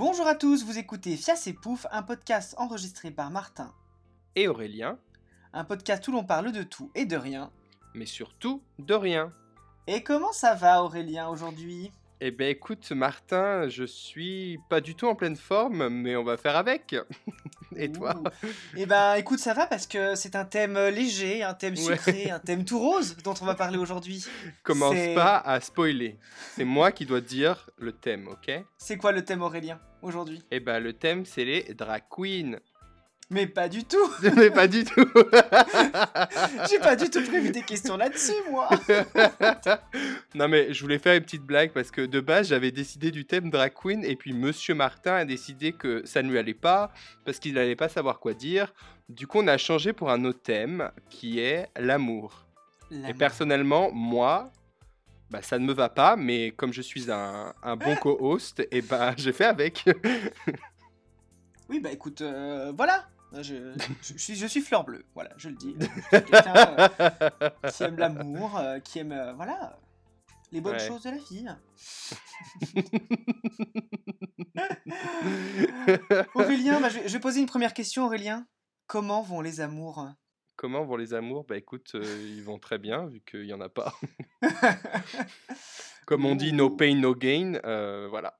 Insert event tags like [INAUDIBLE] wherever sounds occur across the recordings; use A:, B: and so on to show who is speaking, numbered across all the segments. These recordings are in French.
A: Bonjour à tous, vous écoutez Fias et Pouf, un podcast enregistré par Martin.
B: Et Aurélien,
A: Un podcast où l'on parle de tout et de rien.
B: mais surtout de rien.
A: Et comment ça va Aurélien aujourd'hui?
B: Eh ben écoute Martin, je suis pas du tout en pleine forme, mais on va faire avec. [LAUGHS] Et toi?
A: Ouh. Eh ben écoute, ça va parce que c'est un thème euh, léger, un thème
B: Ouais.
A: sucré, [LAUGHS] un thème tout rose dont on va parler aujourd'hui.
B: Commence pas à spoiler. C'est moi qui dois dire le thème, ok?
A: C'est quoi le thème Aurélien? Aujourd'hui
B: Eh ben le thème c'est les drag queens.
A: Mais pas du tout [LAUGHS]
B: Mais pas du tout. [LAUGHS]
A: J'ai pas du tout prévu des questions là-dessus moi [LAUGHS]
B: non mais je voulais faire une petite blague parce que de base j'avais décidé du thème drag queen et puis Monsieur Martin a décidé que ça ne lui allait pas parce qu'il n'allait pas savoir quoi dire. Du coup on a changé pour un autre thème qui est l'amour. Et personnellement moi bah, ça ne me va pas mais comme je suis un, un bon co-host et bah [LAUGHS] j'ai fait avec.
A: Oui bah écoute, euh, voilà je, je, je suis, je suis fleur bleue, voilà, je le dis. [LAUGHS] Quelqu'un, euh, qui aime l'amour, euh, qui aime, voilà, les bonnes
B: Ouais.
A: choses de la vie. [LAUGHS] Aurélien, bah, je vais poser une première question, Aurélien. Comment vont les amours?
B: Comment vont les amours? Bah écoute, euh, ils vont très bien vu qu'il y en a pas. [LAUGHS] Comme on dit, no pain, no gain. euh, voilà.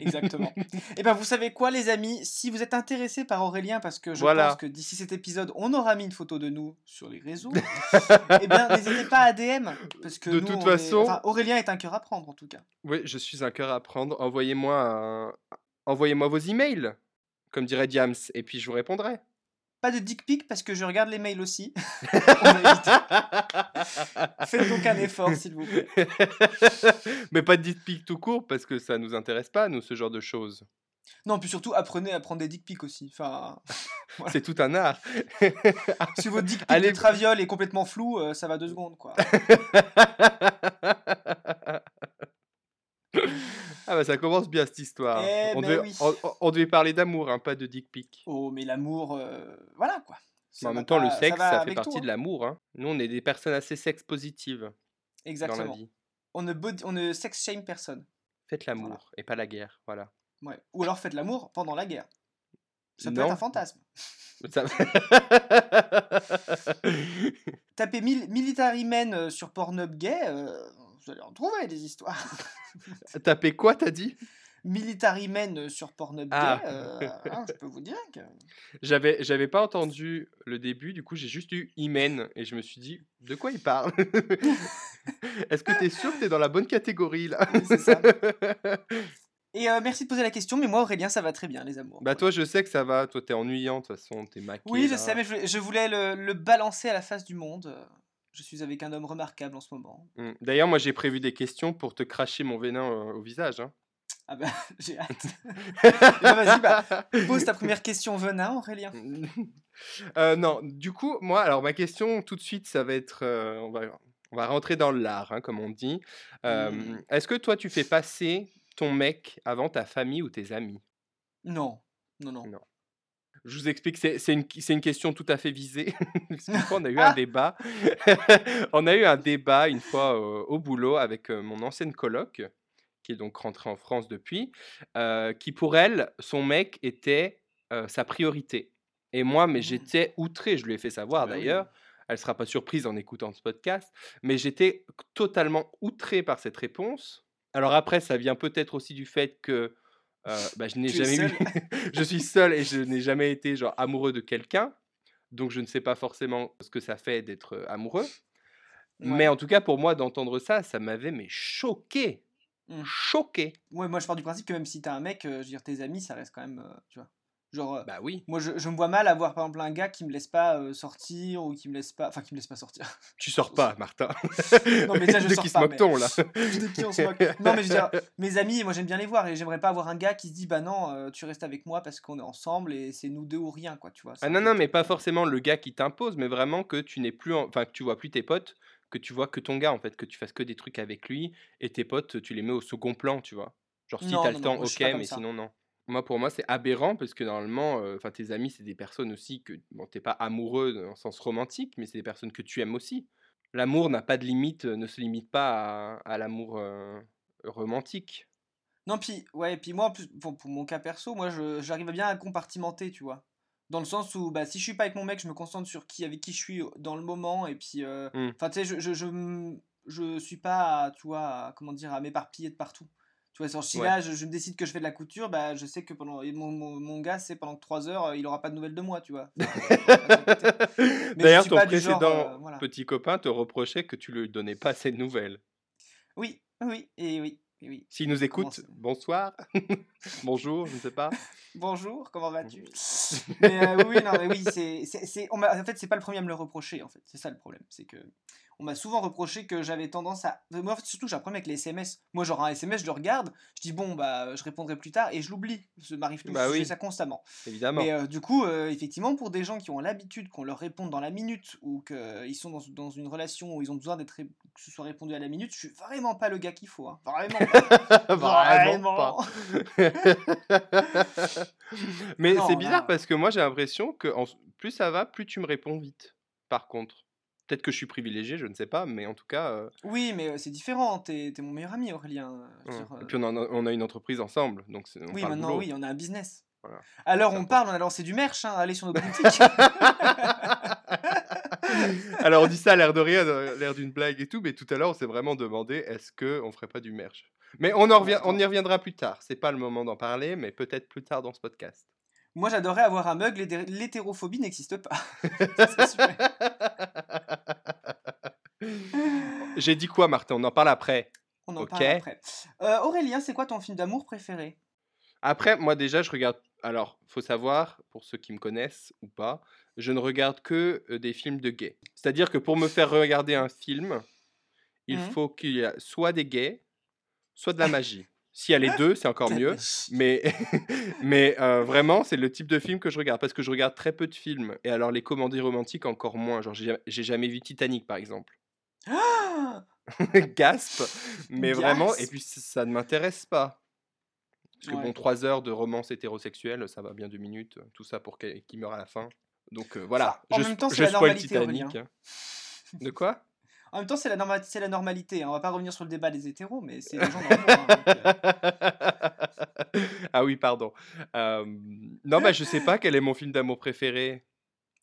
A: Exactement. [LAUGHS] Et ben vous savez quoi, les amis? Si vous êtes intéressés par Aurélien, parce que je
B: Voilà.
A: pense que d'ici cet épisode, on aura mis une photo de nous sur les réseaux, [LAUGHS] eh bien n'hésitez pas à DM, parce que
B: De
A: nous,
B: toute
A: est-
B: façon-
A: enfin, Aurélien est un cœur à prendre en tout cas.
B: Oui, je suis un cœur à prendre. Envoyez-moi un- Envoyez-moi vos emails, comme dirait Diams, et puis je vous répondrai.
A: Pas de dick pic parce que je regarde les mails aussi. [LAUGHS] Faites donc un effort, s'il vous plaît.
B: Mais pas de dick pic tout court, parce que ça nous intéresse pas, nous, ce genre de choses.
A: Non, puis surtout, apprenez à prendre des dick pics aussi. Enfin, [LAUGHS]
B: C'est tout un art.
A: si votre dick [LAUGHS] pic
B: Allez-
A: de traviole est complètement flou, euh, ça va deux secondes, quoi.
B: Ah ça commence bien cette histoire.
A: Eh
B: on,
A: ben
B: devait,
A: oui.
B: on, on devait parler d'amour, hein, pas de dick pic.
A: Oh, mais l'amour, euh, voilà, quoi.
B: En même temps, le sexe, ça, fait partie
A: tout,
B: de l'amour. Hein. Nous, on est des personnes assez sex positives dans la
A: Exactement.
B: vie.
A: On ne, body- on ne sex shame personne.
B: Faites l'amour et pas la guerre, voilà.
A: Ouais. Ou alors faites l'amour pendant la guerre. Ça peut
B: Non.
A: être un fantasme. [LAUGHS] [LAUGHS]
B: Ça-
A: Tapez mil Military Men euh, sur Pornhub gay, euh, vous allez en trouver des histoires. [LAUGHS]
B: Tapez quoi, t'as dit?
A: Military Men euh, sur Pornhub
B: Ah.
A: euh, hein, je peux vous dire que... [LAUGHS]
B: J'avais, j'avais pas entendu le début, du coup j'ai juste eu Imen et je me suis dit de quoi il parle? [LAUGHS] Est-ce que t'es sûr que t'es dans la bonne catégorie là?
A: Oui, c'est ça. Et euh, merci de poser la question, mais moi Aurélien, ça va très bien, les amours.
B: Bah toi je sais que ça va, toi t'es ennuyant de toute façon, t'es maquillé.
A: Oui, je
B: là.
A: sais, mais je voulais, je voulais le, le balancer à la face du monde. Je suis avec un homme remarquable en ce moment.
B: Mm. D'ailleurs moi j'ai prévu des questions pour te cracher mon venin euh, au visage. hein.
A: Ah bah, [LAUGHS] j'ai hâte. [LAUGHS] Vas-y, bah, pose ta première question venin, Aurélien. [LAUGHS]
B: Euh, non, du coup, moi, alors ma question tout de suite, ça va être, euh, on va, on va rentrer dans l'art, hein, comme on dit. Euh,
A: Mm.
B: Est-ce que toi, tu fais passer ton mec avant ta famille ou tes amis?
A: Non, non, non.
B: Non. Je vous explique, c'est une, question tout à fait visée. [LAUGHS] On a eu un
A: Ah.
B: débat. [LAUGHS] on a eu un débat une fois euh, au boulot avec euh, mon ancienne coloc, qui est donc rentrée en France depuis, euh, qui pour elle, son mec était sa priorité. Et moi, mais
A: Mhm.
B: j'étais outré, je lui ai fait savoir
A: Bah
B: d'ailleurs. Elle sera pas surprise en écoutant ce podcast, mais j'étais totalement outré par cette réponse. Alors après, ça vient peut-être aussi du fait que euh, bah, je n'ai jamais eu, [LAUGHS] je suis seul et je n'ai jamais été genre amoureux de quelqu'un, donc je ne sais pas forcément ce que ça fait d'être euh, amoureux. Mais en tout cas, pour moi, d'entendre ça, ça m'avait mais choqué,
A: Mm.
B: choqué.
A: Ouais, moi je pars du principe que même si t'as un mec, euh, je veux dire, tes amis, ça reste quand même, euh, tu vois. Genre, euh,
B: Bah oui.
A: moi je, je me vois mal avoir par exemple un gars qui me laisse pas euh, sortir ou qui me laisse pas. Enfin, qui me laisse pas sortir. [LAUGHS]
B: Tu sors pas, Martin. [LAUGHS]
A: Non, mais je
B: de
A: sors
B: qui se
A: mais-
B: là [LAUGHS]
A: de qui on se moque? Non, mais je veux dire, mes amis, moi j'aime bien les voir et j'aimerais pas avoir un gars qui se dit bah non, euh, tu restes avec moi parce qu'on est ensemble et c'est nous deux ou rien, quoi, tu vois.
B: Ah non, non, mais pas forcément le gars qui t'impose, mais vraiment que tu n'es plus, en- enfin que tu vois plus tes potes, que tu vois que ton gars en fait, que tu fasses que des trucs avec lui et tes potes, tu les mets au second plan, tu vois. Genre si t'as le temps, ok, mais
A: ça.
B: sinon non. Moi pour moi c'est aberrant parce que normalement, euh, enfin tes amis c'est des personnes aussi que bon t'es pas amoureux dans le sens romantique, mais c'est des personnes que tu aimes aussi. L'amour n'a pas de limite, euh, ne se limite pas à, à l'amour euh, romantique.
A: Non, puis, ouais, puis moi, pour, pour mon cas perso, moi, j'arrive bien à compartimenter, tu vois. Dans le sens où, bah, si je suis pas avec mon mec, je me concentre sur qui, avec qui je suis dans le moment, et puis, euh, mmh. enfin, tu sais, je, je, je, je, suis pas, tu vois, comment dire, à m'éparpiller de partout. Tu vois, si là, je, me décide que je fais de la couture, bah, je sais que pendant mon, mon, gars, c'est pendant 3 heures, euh, il aura pas de nouvelles de moi, tu vois. [LAUGHS]
B: D'ailleurs, ton précédent euh, petit copain te reprochait que tu lui donnais pas assez de nouvelles.
A: Oui, oui, et oui. Oui.
B: S'il nous écoute, [LAUGHS] bonsoir, [LAUGHS] bonjour, je ne sais pas.
A: bonjour, comment vas-tu? Mais, euh, Oui, non, mais oui, c'est, c'est, en fait, c'est pas le premier à me le reprocher, en fait. C'est ça le problème, c'est que on m'a souvent reproché que j'avais tendance à. Moi, en fait, surtout, j'ai un problème avec les SMS. Moi, genre, un SMS, je le regarde, je dis bon, bah, je répondrai plus tard et je l'oublie. Ça m'arrive tout, bah je fais ça constamment.
B: Évidemment.
A: Mais euh, du coup, euh, effectivement, pour des gens qui ont l'habitude qu'on leur réponde dans la minute ou qu'ils sont dans, dans, une relation où ils ont besoin d'être que ce soit répondu à la minute, je suis vraiment pas le gars qu'il faut. Hein. Vraiment pas. [LAUGHS]
B: vraiment, pas. Mais c'est bizarre parce que moi, j'ai l'impression que en... plus ça va, plus tu me réponds vite. Par contre. Peut-être que je suis privilégié, je ne sais pas, mais en tout cas. Euh
A: oui, mais c'est différent. T'es es mon meilleur ami, Aurélien.
B: Et puis on, on, a, une entreprise ensemble, donc
A: on Oui, maintenant, oui, on a un business. Alors on parle, on a lancé du merch, hein, allez sur nos boutiques. [LAUGHS]
B: Alors on dit ça à l'air de rien, l'air d'une blague et tout, mais tout à l'heure on s'est vraiment demandé est-ce qu'on ferait pas du merch? Mais on, en revient, on y reviendra plus tard. C'est pas le moment d'en parler, mais peut-être plus tard dans ce podcast.
A: Moi, j'adorerais avoir un mug, l'hétérophobie n'existe pas. [LAUGHS]
B: J'ai dit quoi, Martin? On en parle après.
A: On en parle après. Euh, Aurélien, c'est quoi ton film d'amour préféré?
B: Après, moi déjà, je regarde. Alors, faut savoir, pour ceux qui me connaissent ou pas, je ne regarde que euh, des films de gays. C'est-à-dire que pour me faire regarder un film, il mmh. faut qu'il y ait soit des gays, soit de la magie. S'il y a les deux, c'est encore mieux. Mais, [LAUGHS] mais euh, vraiment, c'est le type de film que je regarde. Parce que je regarde très peu de films. Et alors, les comédies romantiques, encore moins. Genre, j'ai jamais vu Titanic, par exemple. [LAUGHS] Gasp Mais vraiment, et puis ça ne m'intéresse pas. Parce que bon, trois heures de romance hétérosexuelle, ça va bien deux minutes. Tout ça pour qu'il meure à la fin. Donc euh, voilà,
A: en
B: je,
A: même temps, je spoil Titanic.
B: Hein. De quoi?
A: En même temps, c'est la, la normalité. Hein. On va pas revenir sur le débat des hétéros, mais c'est les gens [LAUGHS] normaux. Hein,
B: euh. ah oui, pardon. non, bah, je sais pas quel est mon film d'amour préféré.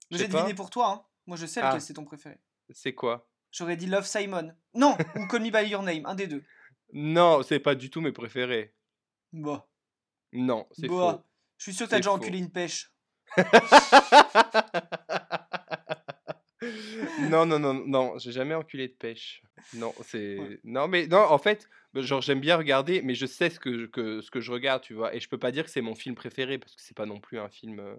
A: J'ai deviné pour toi. Hein. Moi, je sais lequel ah. c'est ton préféré.
B: C'est quoi?
A: J'aurais dit Love Simon. Non, ou Call Me By Your Name, un des deux.
B: Non, c'est pas du tout mes préférés.
A: Bah.
B: Non, c'est faux.
A: Je suis sûr que t'as déjà enculé une pêche. [LAUGHS] [LAUGHS]
B: non, non, non, non, j'ai jamais enculé de pêche. Non, c'est. Non, mais non, en fait, bah, genre, j'aime bien regarder, mais je sais ce que, que, ce que je regarde, tu vois. Et je peux pas dire que c'est mon film préféré, parce que c'est pas non plus un film. Euh,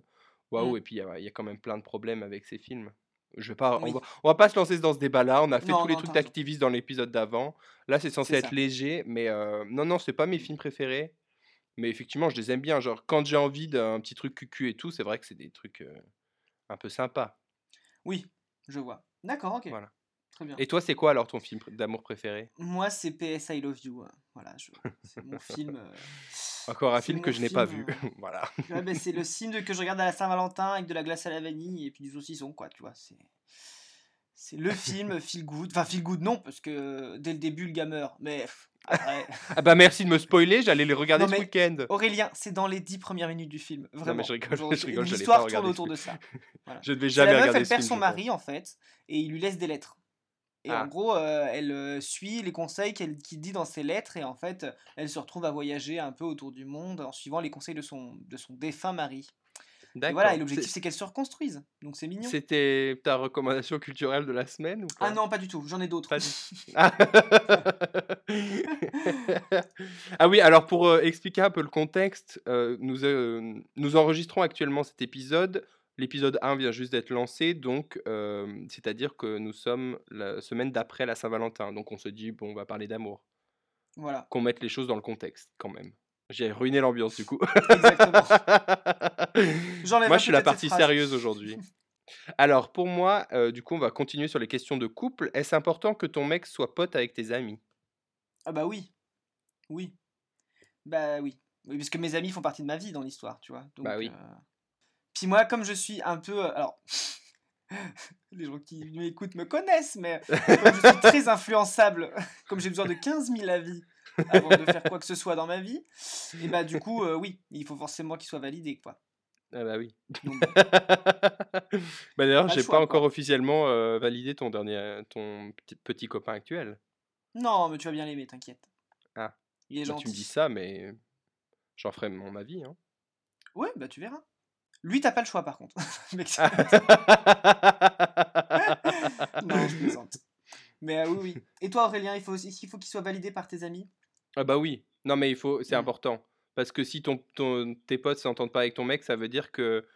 B: waouh, mmh. et puis il y, a quand même plein de problèmes avec ces films. Je vais pas, on, va, pas se lancer dans ce débat-là. On a fait tous les trucs d'activistes dans l'épisode d'avant. Là, c'est censé être léger, mais euh, non, non, c'est pas mes films préférés. Mais effectivement, je les aime bien. Genre, quand j'ai envie d'un petit truc cucu et tout, c'est vrai que c'est des trucs euh, un peu sympas.
A: Oui, je vois. D'accord, ok.
B: Voilà. Très bien. Et toi, c'est quoi alors ton film d'amour préféré?
A: Moi, c'est PS I Love You. Hein. Voilà, c'est mon film. Euh,
B: Encore un film que je n'ai pas vu.
A: Euh, [LAUGHS]
B: voilà.
A: Ben, c'est le film que je regarde à la Saint-Valentin avec de la glace à la vanille et puis du saucisson, quoi, tu vois. C'est. C'est le film [LAUGHS] feel good. Enfin, feel good, non, parce que dès le début, le gars meurt. Mais [LAUGHS]
B: ah bah merci de me spoiler, j'allais les regarder ce week-end.
A: Aurélien, c'est dans les dix premières minutes du film. Vraiment. Non,
B: mais je rigole, [LAUGHS] je rigole
A: L'histoire tourne autour de ça. [LAUGHS]
B: Je ne vais jamais la meuf,
A: elle perd son mari, en fait, et il lui laisse des lettres. Et en ah. gros, euh, elle euh, suit les conseils qu'il dit dans ses lettres, et en fait, elle se retrouve à voyager un peu autour du monde en suivant les conseils de son, de son défunt mari. Et voilà, et l'objectif c'est qu'elle se reconstruise. Donc c'est mignon.
B: C'était ta recommandation culturelle de la semaine ou pas?
A: Ah non, pas du tout, j'en ai d'autres.
B: Ah. [LAUGHS] ah. oui, alors pour euh, expliquer un peu le contexte, euh, nous, euh, nous enregistrons actuellement cet épisode. L'épisode 1 vient juste d'être lancé, donc c'est-à-dire que nous sommes la semaine d'après la Saint-Valentin. Donc on se dit, bon, on va parler d'amour.
A: Voilà.
B: Qu'on mette les choses dans le contexte quand même. J'ai ruiné l'ambiance du coup. Exactement. [LAUGHS] moi, je suis la partie sérieuse aujourd'hui. [LAUGHS] Alors, pour moi, euh, du coup, on va continuer sur les questions de couple. Est-ce important que ton mec soit pote avec tes amis?
A: Ah bah oui. Oui. Bah oui. Oui, parce que mes amis font partie de ma vie dans l'histoire, tu vois.
B: bah oui.
A: Euh, puis moi, comme je suis un peu... Euh, alors, [LAUGHS] les gens qui m'écoutent me connaissent, mais je suis [LAUGHS] très influençable, [LAUGHS] comme j'ai besoin de 15 000 avis avant de faire quoi que ce soit dans ma vie, et bah du coup, euh, oui, il faut forcément qu'il soit validé, quoi.
B: Ah bah oui. bah d'ailleurs, j'ai pas encore officiellement euh, validé ton dernier, ton petit, copain actuel.
A: Non, mais tu vas bien l'aimer, t'inquiète.
B: Ah. Il est bah, tu me dis ça, mais j'en ferai mon avis. Hein.
A: Ouais, bah tu verras. Lui, t'as pas le choix par contre. [LAUGHS] [LAUGHS] non, je plaisante. Mais euh, oui, oui. Et toi, Aurélien, il faut il faut qu'il soit validé par tes amis?
B: Ah bah oui. Non, mais il faut, c'est mmh. important. Parce que si ton, ton tes potes s'entendent pas avec ton mec, ça veut dire que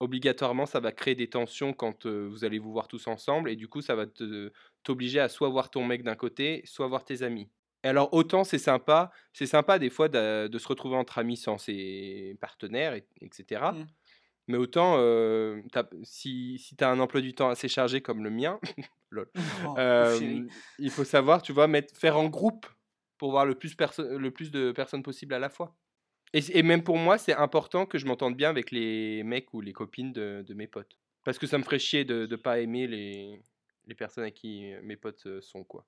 B: obligatoirement, ça va créer des tensions quand vous allez vous voir tous ensemble. Et du coup, ça va t'obliger à soit voir ton mec d'un côté, soit voir tes amis. Et alors, autant c'est sympa, c'est sympa des fois de, se retrouver entre amis sans ses partenaires, etc. Mais autant, si, si tu as un emploi du temps assez chargé comme le mien, [LAUGHS] [LAUGHS] oh, il faut savoir, tu vois, mettre, faire en groupe pour voir le plus, le plus de personnes possible à la fois. Et, et même pour moi, c'est important que je m'entende bien avec les mecs ou les copines de, de, mes potes. Parce que ça me ferait chier de ne pas aimer les, les personnes à qui mes potes sont, quoi.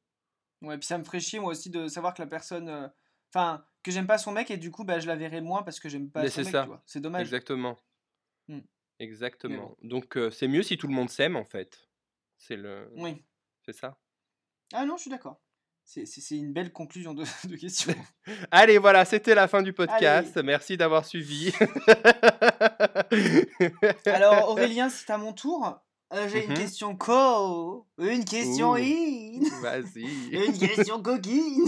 A: Ouais, puis ça me ferait chier, moi aussi, de savoir que la personne... Enfin, que j'aime pas son mec et du coup, bah, je la verrai moins parce que j'aime pas son mec, C'est dommage.
B: Exactement. Mmh. Exactement. Donc c'est mieux si tout le monde s'aime en fait. C'est le.
A: Oui.
B: C'est ça?
A: Ah non, je suis d'accord. C'est une belle conclusion de, de question. [LAUGHS]
B: Allez, voilà, c'était la fin du podcast. Merci d'avoir suivi.
A: Alors, [LAUGHS] Aurélien, c'est à mon tour. Euh, j'ai une mmh question co, une question in, [LAUGHS]
B: vas-y,
A: une question coquine.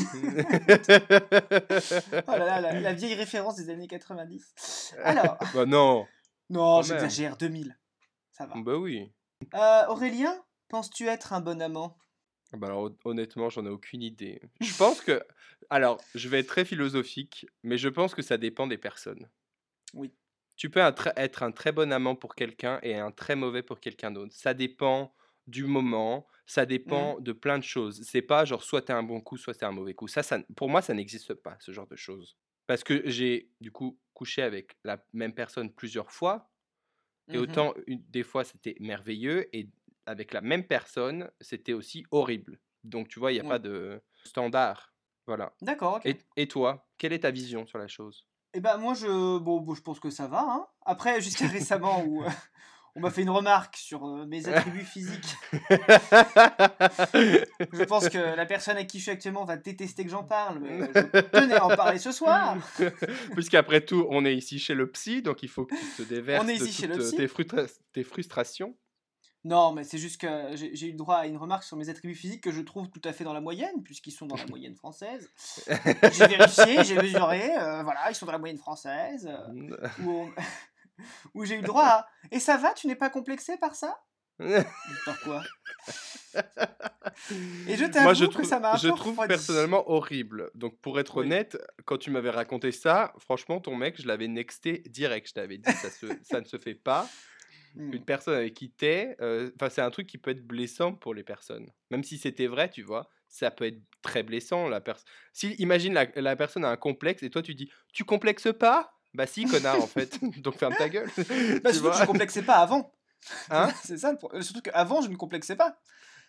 A: oh là là, la, vieille référence des années 90. Alors.
B: bah non.
A: Non, j'exagère, 2000. Ça va.
B: Bah oui.
A: Euh, Aurélien, penses-tu être un bon amant?
B: Bah alors, honnêtement, j'en ai aucune idée. Je pense que. [LAUGHS] Alors, je vais être très philosophique, mais je pense que ça dépend des personnes.
A: Oui.
B: Tu peux être un très bon amant pour quelqu'un et un très mauvais pour quelqu'un d'autre. Ça dépend du moment, ça dépend mmh. de plein de choses. C'est pas genre soit t'es un bon coup, soit t'es un mauvais coup. Ça, ça, pour moi, ça n'existe pas, ce genre de choses. Parce que j'ai, du coup, couché avec la même personne plusieurs fois. Et mmh autant, des fois, c'était merveilleux. Et avec la même personne, c'était aussi horrible. Donc, tu vois, il n'y a pas de standard. Voilà.
A: D'accord,
B: et, toi, quelle est ta vision sur la chose?
A: Eh ben, moi, je, bon, je pense que ça va. Hein. Après, jusqu'à [LAUGHS] récemment, où, euh, on m'a fait une remarque sur euh, mes [LAUGHS] attributs physiques. [LAUGHS] je pense que la personne à qui je suis actuellement va détester que j'en parle, mais je [LAUGHS] tenais à en parler ce soir.
B: Puisqu'après tout, on est ici chez le psy, donc il faut que tu te déverses on est ici chez le psy. Tes, tes, frustrations.
A: Non, mais c'est juste que j'ai eu le droit à une remarque sur mes attributs physiques que je trouve tout à fait dans la moyenne, puisqu'ils sont dans la moyenne française. j'ai vérifié, j'ai mesuré, euh, voilà, ils sont dans la moyenne française. Euh, où [LAUGHS] j'ai eu le droit à Et ça va, tu n'es pas complexé par ça? [LAUGHS] Pourquoi? [LAUGHS] Et je t'avoue que ça m'a
B: Je trouve personnellement horrible. Donc pour être honnête, quand tu m'avais raconté ça, franchement, ton mec, je l'avais nexté direct. Je t'avais dit, ça, ça ne se fait pas. Mmh. Une personne avec qui t'es, euh, enfin c'est un truc qui peut être blessant pour les personnes. Même si c'était vrai, tu vois, ça peut être très blessant. La personne. Si imagine la, la personne a un complexe et toi tu dis, tu complexes pas? Bah si, connard, en fait. [LAUGHS] Donc ferme ta gueule.
A: Bah, surtout que je ne complexais pas avant. Hein [LAUGHS] C'est ça, euh, surtout qu'avant, je ne complexais pas.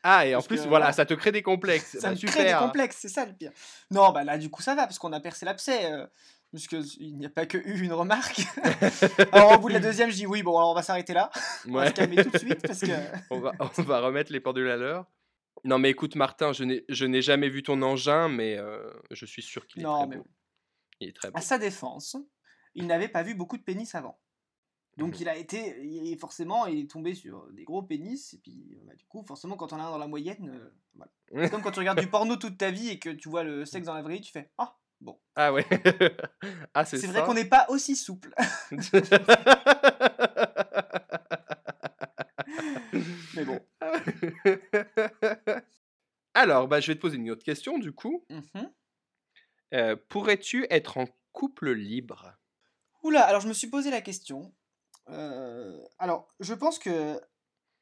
B: Ah, et en plus, voilà, ça te crée des complexes.
A: Ça bah, me crée des complexes, c'est ça le pire. Non, bah là, du coup, ça va, parce qu'on a percé l'abcès. Euh, Puisqu'il n'y a pas que eu une remarque. [LAUGHS] alors, au bout de la deuxième, je dis oui, bon, alors on va s'arrêter là. On va se calmer tout de suite, parce que.
B: on, va, on va remettre les pendules à l'heure. Non, mais écoute, Martin, je n'ai jamais vu ton engin, mais euh, je suis sûr qu'il est très beau. Il est très beau.
A: À sa défense, il n'avait pas vu beaucoup de pénis avant. Donc mmh il a été, forcément, il est tombé sur des gros pénis, et puis bah, du coup, forcément, quand on est dans la moyenne, euh, voilà. c'est comme quand tu regardes du [LAUGHS] porno toute ta vie et que tu vois le sexe dans la vraie vie, tu fais Ah, bon.
B: Ah ouais. [LAUGHS] ah, c'est
A: vrai qu'on n'est pas aussi souple. [LAUGHS] Mais bon.
B: Alors, bah, je vais te poser une autre question, du coup.
A: Mmh
B: euh, pourrais-tu être en couple libre?
A: Oula, alors je me suis posé la question. Euh, alors, je pense que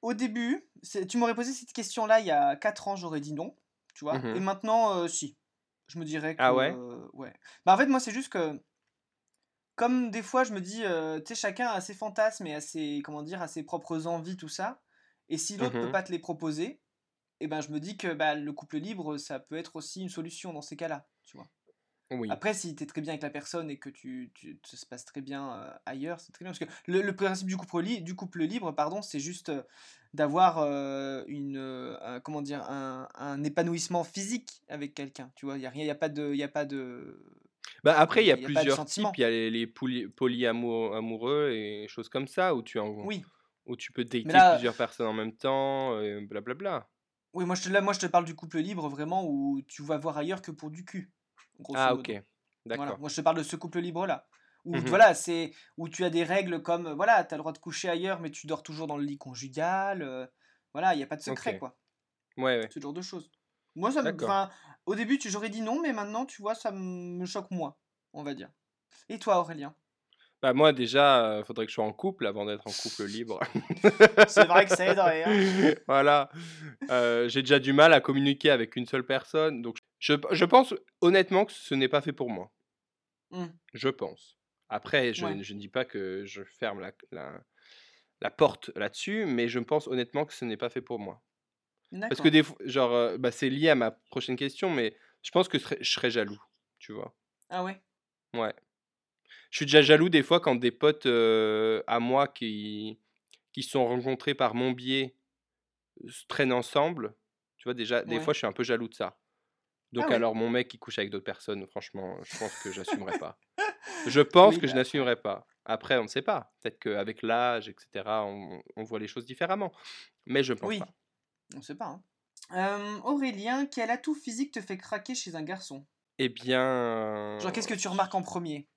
A: au début, tu m'aurais posé cette question-là il y a 4 ans, j'aurais dit non, tu vois. Mmh Et maintenant, euh, si. Je me dirais que.
B: Ah ouais
A: Ouais. Bah en fait, moi, c'est juste que. Comme des fois, je me dis, euh, tu sais, chacun a ses fantasmes et a ses, comment dire, a ses propres envies, tout ça. Et si l'autre ne peut mmh pas te les proposer, eh ben, je me dis que bah, le couple libre, ça peut être aussi une solution dans ces cas-là, tu vois. Oui. Après, si tu es très bien avec la personne et que tu, tu ça se passe très bien euh, ailleurs, c'est très bien. Parce que le, principe du couple, du couple libre, pardon, c'est juste euh, d'avoir euh, une comment dire un, un, épanouissement physique avec quelqu'un. Tu vois, il y a rien, il y a pas de, il y a pas de.
B: Bah après, il y a, plusieurs types. Il y a les, les polyamoureux et choses comme ça où tu en, oui. où tu peux dater plusieurs personnes en même temps, blablabla. Bla bla.
A: Oui, moi je, te, là, moi je te parle du couple libre vraiment où tu vas voir ailleurs que pour du cul.
B: Ah, ok. D'accord.
A: Moi je te parle de ce couple libre là. Où, mmh voilà, c'est où tu as des règles comme voilà, tu as le droit de coucher ailleurs, mais tu dors toujours dans le lit conjugal. Euh, voilà, il n'y a pas de secret quoi.
B: Ouais, ouais.
A: Ce genre de choses. Moi, ça me. Au début, j'aurais dit non, mais maintenant, tu vois, ça me choque moins, on va dire. Et toi, Aurélien?
B: Bah moi déjà, il faudrait que je sois en couple avant d'être en couple libre. [LAUGHS]
A: c'est vrai que ça aiderait. Hein. [LAUGHS]
B: voilà. j'ai déjà du mal à communiquer avec une seule personne. Donc je, je pense honnêtement que ce n'est pas fait pour moi. Mmh. Je pense. Après, je, je, ne dis pas que je ferme la, la, la porte là-dessus, mais je pense honnêtement que ce n'est pas fait pour moi. Parce que des fois, genre, bah, c'est lié à ma prochaine question, mais je pense que je serais jaloux, tu vois.
A: Ah ouais?
B: Ouais. Je suis déjà jaloux des fois quand des potes à moi qui, qui sont rencontrés par mon biais se traînent ensemble. Tu vois, déjà, des fois, je suis un peu jaloux de ça. Donc, ah alors, mon mec qui couche avec d'autres personnes, franchement, je pense que j'assumerai pas. [LAUGHS] Je pense que je n'assumerai pas. Après, on ne sait pas. Peut-être qu'avec l'âge, etc., on, on, voit les choses différemment. Mais je pense oui. pas.
A: On ne sait pas. Hein. Aurélien, quel atout physique te fait craquer chez un garçon?
B: Eh bien.
A: Genre, qu'est-ce que tu remarques en premier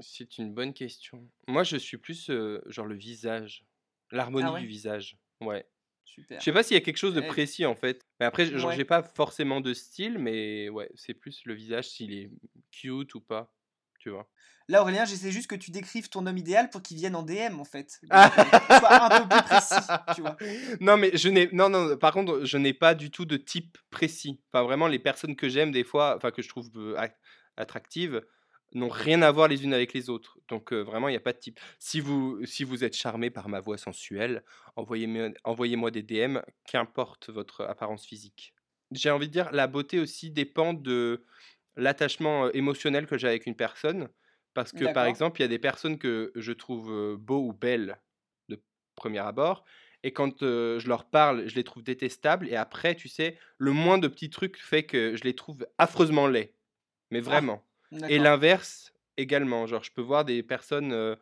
B: c'est une bonne question. Moi, je suis plus genre le visage, ah l'harmonie du visage. Ouais. Super. Je sais pas s'il y a quelque chose de précis en fait. Mais après, genre, j'ai pas forcément de style, mais ouais, c'est plus le visage s'il est cute ou pas, tu vois.
A: Là, Aurélien, j'essaie juste que tu décrives ton homme idéal pour qu'il vienne en DM en fait. [LAUGHS] Ah! soit un peu plus précis, tu vois.
B: Non, mais je n'ai, non, non. Par contre, je n'ai pas du tout de type précis. Enfin, vraiment, les personnes que j'aime des fois, enfin que je trouve attractives n'ont rien à voir les unes avec les autres. Donc vraiment, il n'y a pas de type. Si vous, si vous êtes charmé par ma voix sensuelle, envoyez-moi envoyez des DM, qu'importe votre apparence physique. J'ai envie de dire, la beauté aussi dépend de l'attachement émotionnel que j'ai avec une personne. Parce que par exemple, il y a des personnes que je trouve beaux ou belles de premier abord. Et quand je leur parle, je les trouve détestables. Et après, tu sais, le moins de petits trucs fait que je les trouve affreusement laids. Mais ah! Et l'inverse également. Genre, je peux voir des personnes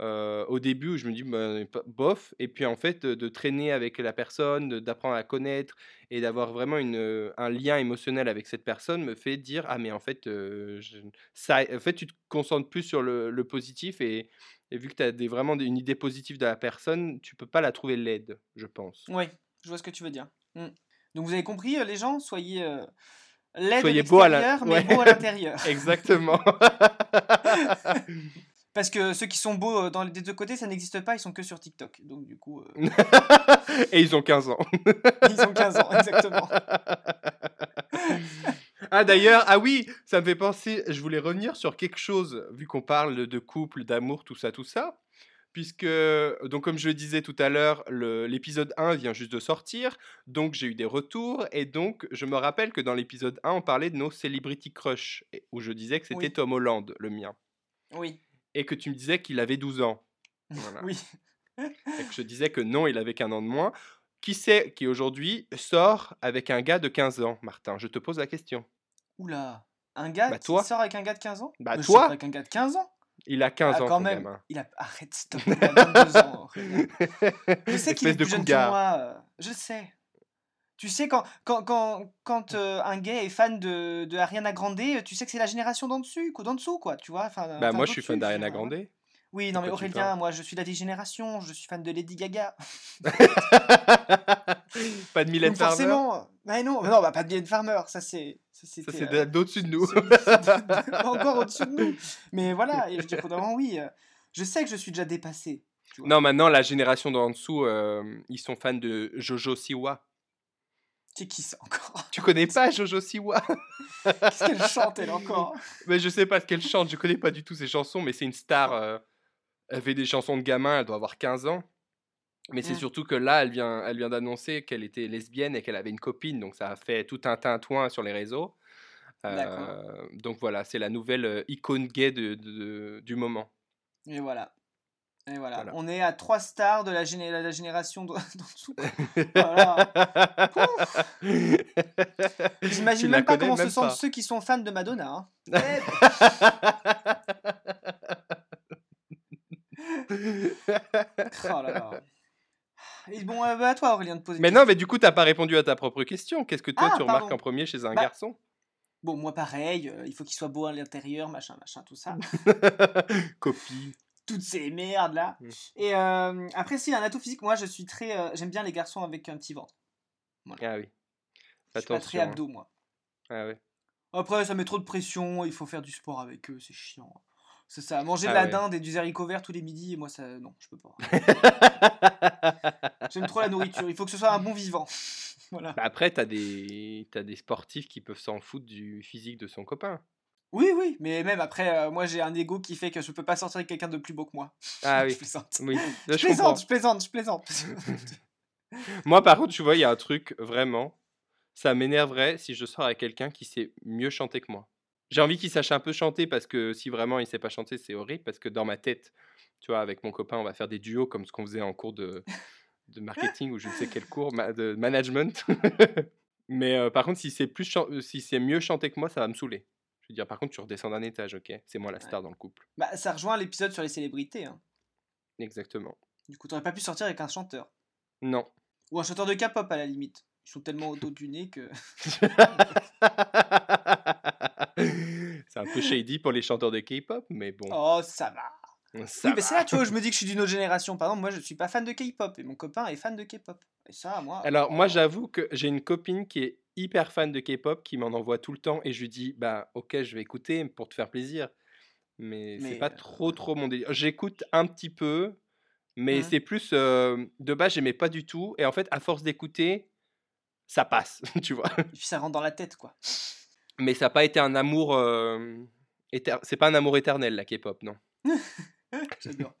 B: au début où je me dis «Bah, bof, et puis en fait, de traîner avec la personne, d'apprendre à connaître et d'avoir vraiment une, un lien émotionnel avec cette personne me fait dire ah mais en fait, ça, en fait, tu te concentres plus sur le, positif et, vu que tu as des, vraiment une idée positive de la personne, tu peux pas la trouver laide, je pense.
A: Oui, je vois ce que tu veux dire. Mmh. Donc vous avez compris, les gens, soyez
B: Soyez beau à
A: l'intérieur, mais beau à l'intérieur. [LAUGHS]
B: Exactement. [LAUGHS]
A: Parce que ceux qui sont beaux euh, dans les deux côtés, ça n'existe pas, ils sont que sur TikTok. Donc du coup. Euh, [LAUGHS]
B: Et ils ont 15 ans.
A: ils ont 15 ans, exactement.
B: ah d'ailleurs, ah oui, ça me fait penser, je voulais revenir sur quelque chose, vu qu'on parle de couple, d'amour, tout ça, tout ça puisque, donc comme je le disais tout à l'heure, l'épisode 1 vient juste de sortir, donc j'ai eu des retours, et donc je me rappelle que dans l'épisode 1, on parlait de nos celebrity crush, où je disais que c'était Tom Holland, le mien.
A: Oui.
B: Et que tu me disais qu'il avait 12 ans.
A: oui.
B: et que je disais que non, il avait qu'un an de moins. Qui c'est qui aujourd'hui sort avec un gars de 15 ans, Martin? Je te pose la question.
A: Oula, un gars bah, qui sort avec un gars de 15 ans?
B: Bah toi
A: Avec un gars de 15 ans
B: il a 15 ah, ans quand même.
A: Il a... Arrête, stop. Il a 22 ans. [LAUGHS] Je sais qu'il est plus jeune que moi. Euh, je sais. Tu sais, quand, quand, quand, quand euh, un gay est fan de, de Ariana Grande, tu sais que c'est la génération d'en dessus, d'en dessous, quoi. Tu vois enfin,
B: bah, moi, je suis fan d'Ariana Grande.
A: Oui, non, mais Aurélien, moi, je suis de la génération, je suis fan de Lady Gaga. [LAUGHS]
B: pas de Mylène Farmer
A: Forcément. Mais non, non bah, pas de Mylène Farmer, ça c'est.
B: Ça, c'est euh, au-dessus de nous. [LAUGHS]
A: encore au-dessus de nous. Mais voilà, et je dis oui, euh, je sais que je suis déjà dépassé.
B: Non, maintenant, la génération d'en dessous, euh, ils sont fans de Jojo Siwa.
A: C'est qui ça encore?
B: Tu connais [LAUGHS] pas Jojo Siwa?
A: Qu'est-ce qu'elle chante, elle encore?
B: Mais Je sais pas ce qu'elle chante, je connais pas du tout ses chansons, mais c'est une star. Elle fait des chansons de gamin, elle doit avoir 15 ans. Mais c'est surtout que là, elle vient, elle vient d'annoncer qu'elle était lesbienne et qu'elle avait une copine, donc ça a fait tout un tintouin sur les réseaux. Euh, donc voilà, c'est la nouvelle euh, icône gay de- de- du moment.
A: Et voilà. Et voilà.
B: Voilà.
A: On est à trois stars de la, géné- la génération de- d'en dessous. [LAUGHS] Voilà. J'imagine
B: Tu la
A: même pas comment se sentent ceux qui sont fans de Madonna. hein. [LAUGHS] [LAUGHS] Oh là là. Et bon, euh, bah, à toi Aurélien de poser.
B: mais non, mais du coup, t'as pas répondu à ta propre question. Qu'est-ce que toi,
A: Ah,
B: tu remarques
A: pardon.
B: en premier chez un
A: Bah,
B: garçon?
A: Bon, moi pareil, euh, il faut qu'il soit beau à l'intérieur, machin, machin, tout ça. [LAUGHS]
B: Copie.
A: Toutes ces merdes là.
B: Mm.
A: Et euh, après, si, un atout physique, moi je suis très. euh, J'aime bien les garçons avec un petit ventre.
B: Ah oui.
A: Je suis pas très
B: hein.
A: abdos, moi.
B: Ah ouais.
A: Après, ça met trop de pression, il faut faire du sport avec eux, c'est chiant. C'est ça, manger de
B: Ah
A: la
B: ouais.
A: dinde et du haricot vert tous les midis, et moi ça. Non, je peux pas. [LAUGHS] J'aime trop la nourriture, il faut que ce soit un bon vivant. [LAUGHS] voilà.
B: Bah après, t'as des... t'as des sportifs qui peuvent s'en foutre du physique de son copain.
A: Oui, oui, mais même après, euh, moi j'ai un ego qui fait que je peux pas sortir avec quelqu'un de plus beau que moi.
B: Ah [LAUGHS]
A: je
B: oui.
A: plaisante.
B: Oui,
A: Je
B: là, je comprends.
A: plaisante, je plaisante, je plaisante.
B: Moi, par contre, tu vois, il y a un truc, vraiment, ça m'énerverait si je sors avec quelqu'un qui sait mieux chanter que moi. J'ai envie qu'il sache un peu chanter parce que si vraiment il sait pas chanter, c'est horrible parce que dans ma tête, tu vois, avec mon copain, on va faire des duos comme ce qu'on faisait en cours de, de marketing ou je ne sais quel cours de management. [LAUGHS] Mais euh, par contre, si c'est plus si c'est mieux chanter que moi, ça va me saouler. Je veux dire, par contre, tu redescends d'un étage, ok? C'est moi la star dans le couple.
A: bah, ça rejoint l'épisode sur les célébrités. hein.
B: Exactement.
A: Du coup, t'aurais pas pu sortir avec un chanteur.
B: Non.
A: Ou un chanteur de K-pop à la limite. Ils sont tellement autotunés que. [LAUGHS] [LAUGHS] [LAUGHS]
B: c'est un peu shady pour les chanteurs de K-pop, mais bon.
A: Oh, ça va.
B: ça
A: oui, mais c'est là,
B: va.
A: tu vois, je me dis que je suis [LAUGHS] d'une autre génération. Par exemple, moi, je suis pas fan de K-pop et mon copain est fan de K-pop. Et ça, moi.
B: Alors, moi,
A: oh.
B: j'avoue que j'ai une copine qui est hyper fan de K-pop, qui m'en envoie tout le temps, et je lui dis, bah, ok, je vais écouter pour te faire plaisir. Mais, c'est
A: Mais,
B: pas
A: euh,
B: trop, trop mon délire. J'écoute un petit peu, mais
A: Mhm.
B: c'est plus. euh, de base, j'aimais pas du tout, et en fait, à force d'écouter, ça passe, [LAUGHS] tu vois.
A: Et puis ça rentre dans la tête, quoi.
B: Mais ça n'a pas été un amour. euh, éter- C'est pas un amour éternel, la K-pop, non. [LAUGHS]
A: J'adore.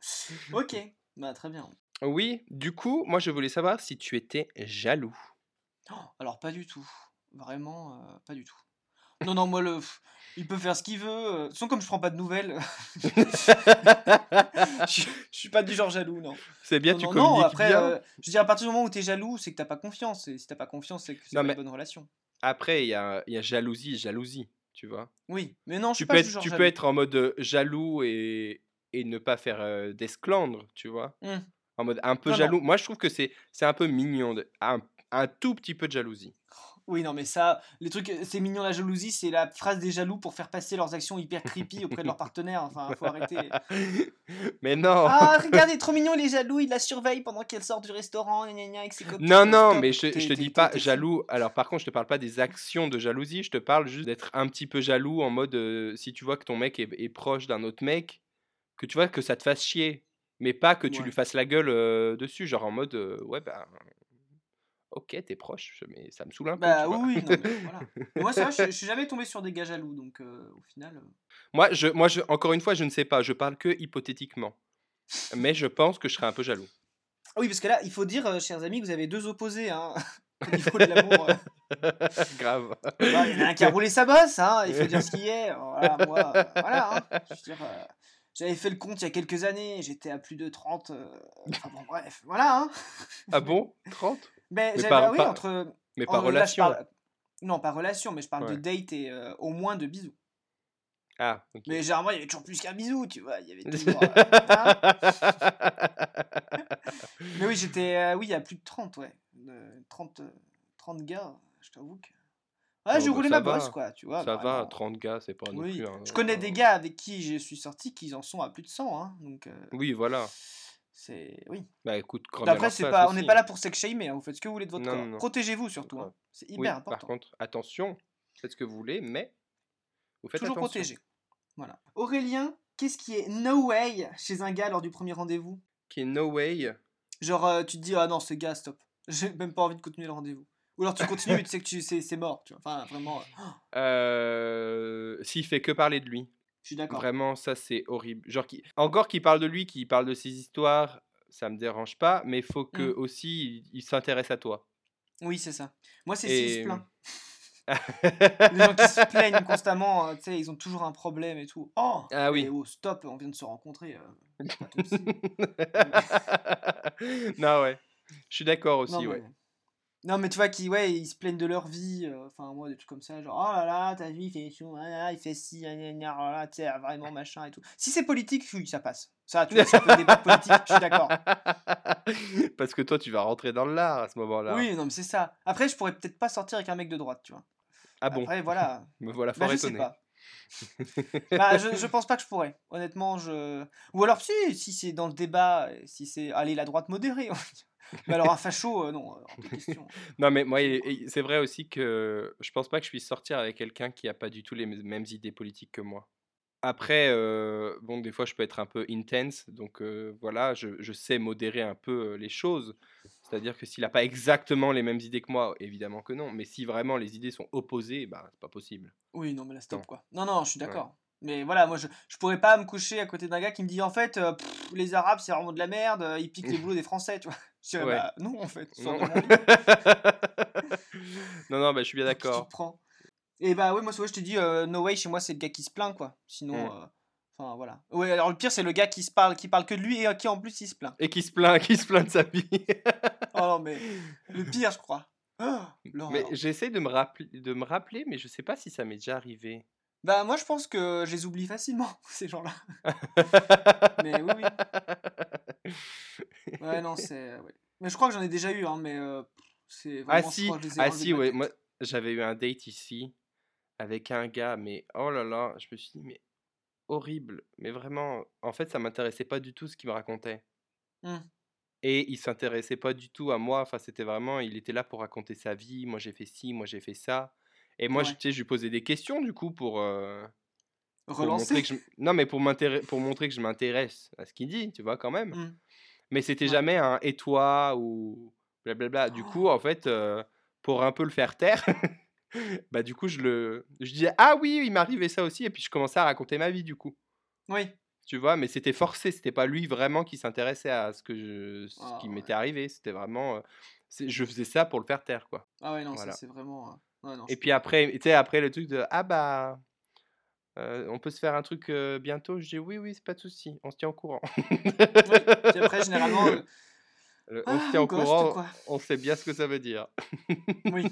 A: ok, bah très bien.
B: Oui, du coup, moi, je voulais savoir si tu étais jaloux.
A: Oh, alors, pas du tout. Vraiment, euh, pas du tout. Non, non, moi, le... il peut faire ce qu'il veut. euh, De toute façon, comme je prends pas de nouvelles, [LAUGHS] je je suis pas du genre jaloux, non.
B: C'est bien,
A: non,
B: tu
A: non,
B: communiques
A: non, après,
B: bien.
A: euh, je veux dire, à partir du moment où t'es jaloux, c'est que t'as pas confiance. Et si t'as pas confiance, c'est que c'est pas
B: mais-
A: une bonne relation.
B: Après, il y a, il y a jalousie et jalousie, tu vois?
A: Oui, mais non, je suis
B: Tu
A: pas
B: peux, être, tu peux être en mode jaloux et, et ne pas faire euh, d'esclandre, tu vois?
A: Hmm.
B: En mode un peu
A: Non, non.
B: jaloux. Moi, je trouve que c'est c'est un peu mignon. De, un, un tout petit peu de jalousie.
A: Oui, non, mais ça, les trucs, c'est mignon la jalousie, c'est la phrase des jaloux pour faire passer leurs actions hyper creepy auprès de leur partenaire. Enfin, faut arrêter. [LAUGHS]
B: Mais non
A: Ah, regardez, trop mignon, il est jaloux, il la surveille pendant qu'elle sort du restaurant, gna gna gna, avec ses copines.
B: Non, non, mais je, je te dis pas jaloux. Alors, par contre, je te parle pas des actions de jalousie. Je te parle juste d'être un petit peu jaloux en mode euh, si tu vois que ton mec est, est proche d'un autre mec, que tu vois que ça te fasse chier, mais pas que tu
A: Ouais.
B: lui fasses la gueule euh, dessus, genre en mode euh, ouais, bah. Ok, t'es proche, mais ça me saoule un peu.
A: Bah oui, non, mais [LAUGHS] voilà. Moi, vrai, je, je suis jamais tombé sur des gars jaloux, donc euh, au final. euh,
B: Moi, je, moi je, encore une fois, je ne sais pas. Je parle que hypothétiquement. Mais je pense que je serais un peu jaloux.
A: Ah oui, parce que là, il faut dire, euh, chers amis, que vous avez deux opposés, hein, [LAUGHS] au niveau de l'amour. [LAUGHS]
B: Grave.
A: Bah, Il y en a un qui a roulé sa bosse, hein, il faut dire ce qui est. Voilà, moi, euh, voilà. hein. Je veux dire, euh, j'avais fait le compte il y a quelques années, j'étais à plus de 30. euh, Enfin bon, bref, voilà. Hein.
B: Ah bon? 30
A: Mais,
B: Mais
A: j'avais,
B: par-
A: oui,
B: par-
A: entre.
B: Mais
A: en-
B: par
A: là, je
B: relation.
A: parle- Non, pas relation, mais je parle de
B: Ouais.
A: date et euh, au moins de bisous.
B: Ah, ok.
A: Mais généralement, il y avait toujours plus qu'un bisou, tu vois. Il y avait [LAUGHS] toujours. euh, hein. Mais oui, j'étais. euh, oui, il y a plus de 30, ouais. Euh, 30, euh, 30 gars, je t'avoue que. Ouais,
B: Oh,
A: j'ai
B: bah,
A: roulé ma bosse,
B: va.
A: quoi, tu vois.
B: Ça va,
A: vraiment.
B: 30 gars, c'est pas non
A: Oui,
B: plus un-
A: je connais des gars avec qui je suis sorti qui en sont à plus de 100, hein, donc euh,
B: Oui, voilà.
A: C'est oui.
B: Bah écoute,
A: Après, c'est pas, on n'est pas
B: hein.
A: là pour sex shamer, hein, vous faites ce que vous voulez de votre
B: Non,
A: corps. Protégez-vous surtout, hein, c'est hyper
B: Oui,
A: important.
B: par contre, attention, faites ce que vous voulez, mais vous faites
A: Toujours protégé. Voilà. Aurélien, qu'est-ce qui est no way chez un gars lors du premier rendez-vous?
B: Qui est no way?
A: Genre, euh, tu te dis, ah non, ce gars, stop. [LAUGHS] J'ai même pas envie de continuer le rendez-vous. Ou alors tu continues, [LAUGHS] mais tu sais que c'est mort, tu vois. Enfin, vraiment, euh,
B: Euh, S'il fait que parler de lui.
A: Je suis d'accord.
B: Vraiment, ça c'est horrible. Genre, qui... encore qu'il parle de lui, qu'il parle de ses histoires, ça me dérange pas, mais faut que
A: Mmh.
B: aussi il, il s'intéresse à toi.
A: Oui, c'est ça. Moi, c'est s'il se
B: Et
A: plaint. [LAUGHS] Les gens qui se plaignent constamment, euh, tu sais, ils ont toujours un problème et tout. Oh,
B: ah oui.
A: oh, stop, on vient de se rencontrer. euh, [LAUGHS]
B: non, ouais. Je suis d'accord
A: Non,
B: aussi, ouais.
A: Non, mais tu vois, qui, ouais, ils se plaignent de leur vie. euh, Enfin, moi, des trucs comme ça, genre, oh là là, ta vie, il fait chaud, ah il fait ci, gna, oh là, tu sais, vraiment machin et tout. Si c'est politique, oui, ça passe. Ça, tu vois, on peut débattre politique, je suis d'accord. [LAUGHS]
B: Parce que toi, tu vas rentrer dans l'art à ce moment-là.
A: Oui, non, mais c'est ça. Après, je pourrais peut-être pas sortir avec un mec de droite, tu vois.
B: Ah bon?
A: Après, voilà. [LAUGHS]
B: Me voilà
A: Bah,
B: fort
A: je sais
B: étonné.
A: pas. [LAUGHS] Bah, je, je pense pas que je pourrais. Honnêtement, je. Ou alors, si, si c'est dans le débat, euh, si c'est. Allez, la droite modérée. Mais alors, un facho, euh, non, euh, [LAUGHS] question.
B: Non, mais moi, c'est vrai aussi que je pense pas que je puisse sortir avec quelqu'un qui a pas du tout les mêmes idées politiques que moi. Après, euh, bon, des fois, je peux être un peu intense, donc euh, voilà, je, je sais modérer un peu les choses. C'est-à-dire que s'il n'a pas exactement les mêmes idées que moi, évidemment que non. Mais si vraiment les idées sont opposées, bah, c'est pas possible.
A: Oui, non, mais là, stop,
B: Non.
A: quoi. Non, non, je suis
B: Ouais.
A: d'accord. Mais voilà, moi, je, je pourrais pas me coucher à côté d'un gars qui me dit, en fait, euh, pff, les Arabes, c'est vraiment de la merde, ils piquent les [LAUGHS] boulots des Français, tu vois. Je
B: Ouais.
A: bah, non, en fait,
B: Non. [LAUGHS] non, non, bah, je suis bien d'accord.
A: Et bah, oui, moi, je te dis, euh, no way, chez moi, c'est le gars qui se plaint, quoi. Sinon,
B: Mm.
A: euh, enfin, voilà. Ouais, alors le pire, c'est le gars qui se parle, qui parle que de lui et euh, qui, en plus, il se plaint.
B: Et qui se plaint, [LAUGHS] qui se plaint de sa vie.
A: Oh non, mais le pire, je crois. Oh,
B: mais j'essaie de me rappeler, de me rappeler, mais je sais pas si ça m'est déjà arrivé.
A: Bah, moi, je pense que je les oublie facilement, [LAUGHS] ces gens-là. [LAUGHS] Mais oui, oui. Ouais, non, c'est. ouais. Mais je crois que j'en ai déjà eu, hein, mais euh, c'est
B: Ah
A: vraiment. je
B: si,
A: crois que je les ai
B: ah si, ouais, moi j'avais eu un date ici avec un gars, mais oh là là, je me suis dit, mais horrible, mais vraiment, en fait, ça m'intéressait pas du tout ce qu'il me racontait.
A: Hmm.
B: Et il s'intéressait pas du tout à moi, enfin, c'était vraiment, il était là pour raconter sa vie, moi j'ai fait ci, moi j'ai fait ça. Et moi, je-
A: Ouais.
B: sais, je lui posais des questions du coup pour, euh, pour
A: Relancer.
B: que je... Non, mais pour, pour montrer que je m'intéresse à ce qu'il dit, tu vois, quand même.
A: Hmm.
B: Mais c'était
A: Ouais.
B: jamais un et toi ou blablabla. Du coup,
A: Oh.
B: en fait, euh, pour un peu le faire taire, [LAUGHS] bah du coup, je le, je disais ah oui, il m'arrivait ça aussi, et puis je commençais à raconter ma vie du coup.
A: Oui.
B: Tu vois, mais c'était forcé, c'était pas lui vraiment qui s'intéressait à ce que je, ce
A: Ah
B: qui
A: ouais.
B: m'était arrivé. C'était vraiment, euh, je faisais ça pour le faire taire quoi.
A: Ah ouais, non,
B: Voilà.
A: ça c'est vraiment. Ouais, non,
B: Et puis après, tu sais, après le truc de ah bah. euh, on peut se faire un truc euh, bientôt. Je dis oui, oui, c'est pas de souci. On se tient au courant.
A: Oui. Puis [LAUGHS] après, généralement. euh,
B: Le on se
A: Ah,
B: tient au courant.
A: quoi.
B: On sait bien ce que ça veut dire.
A: Oui.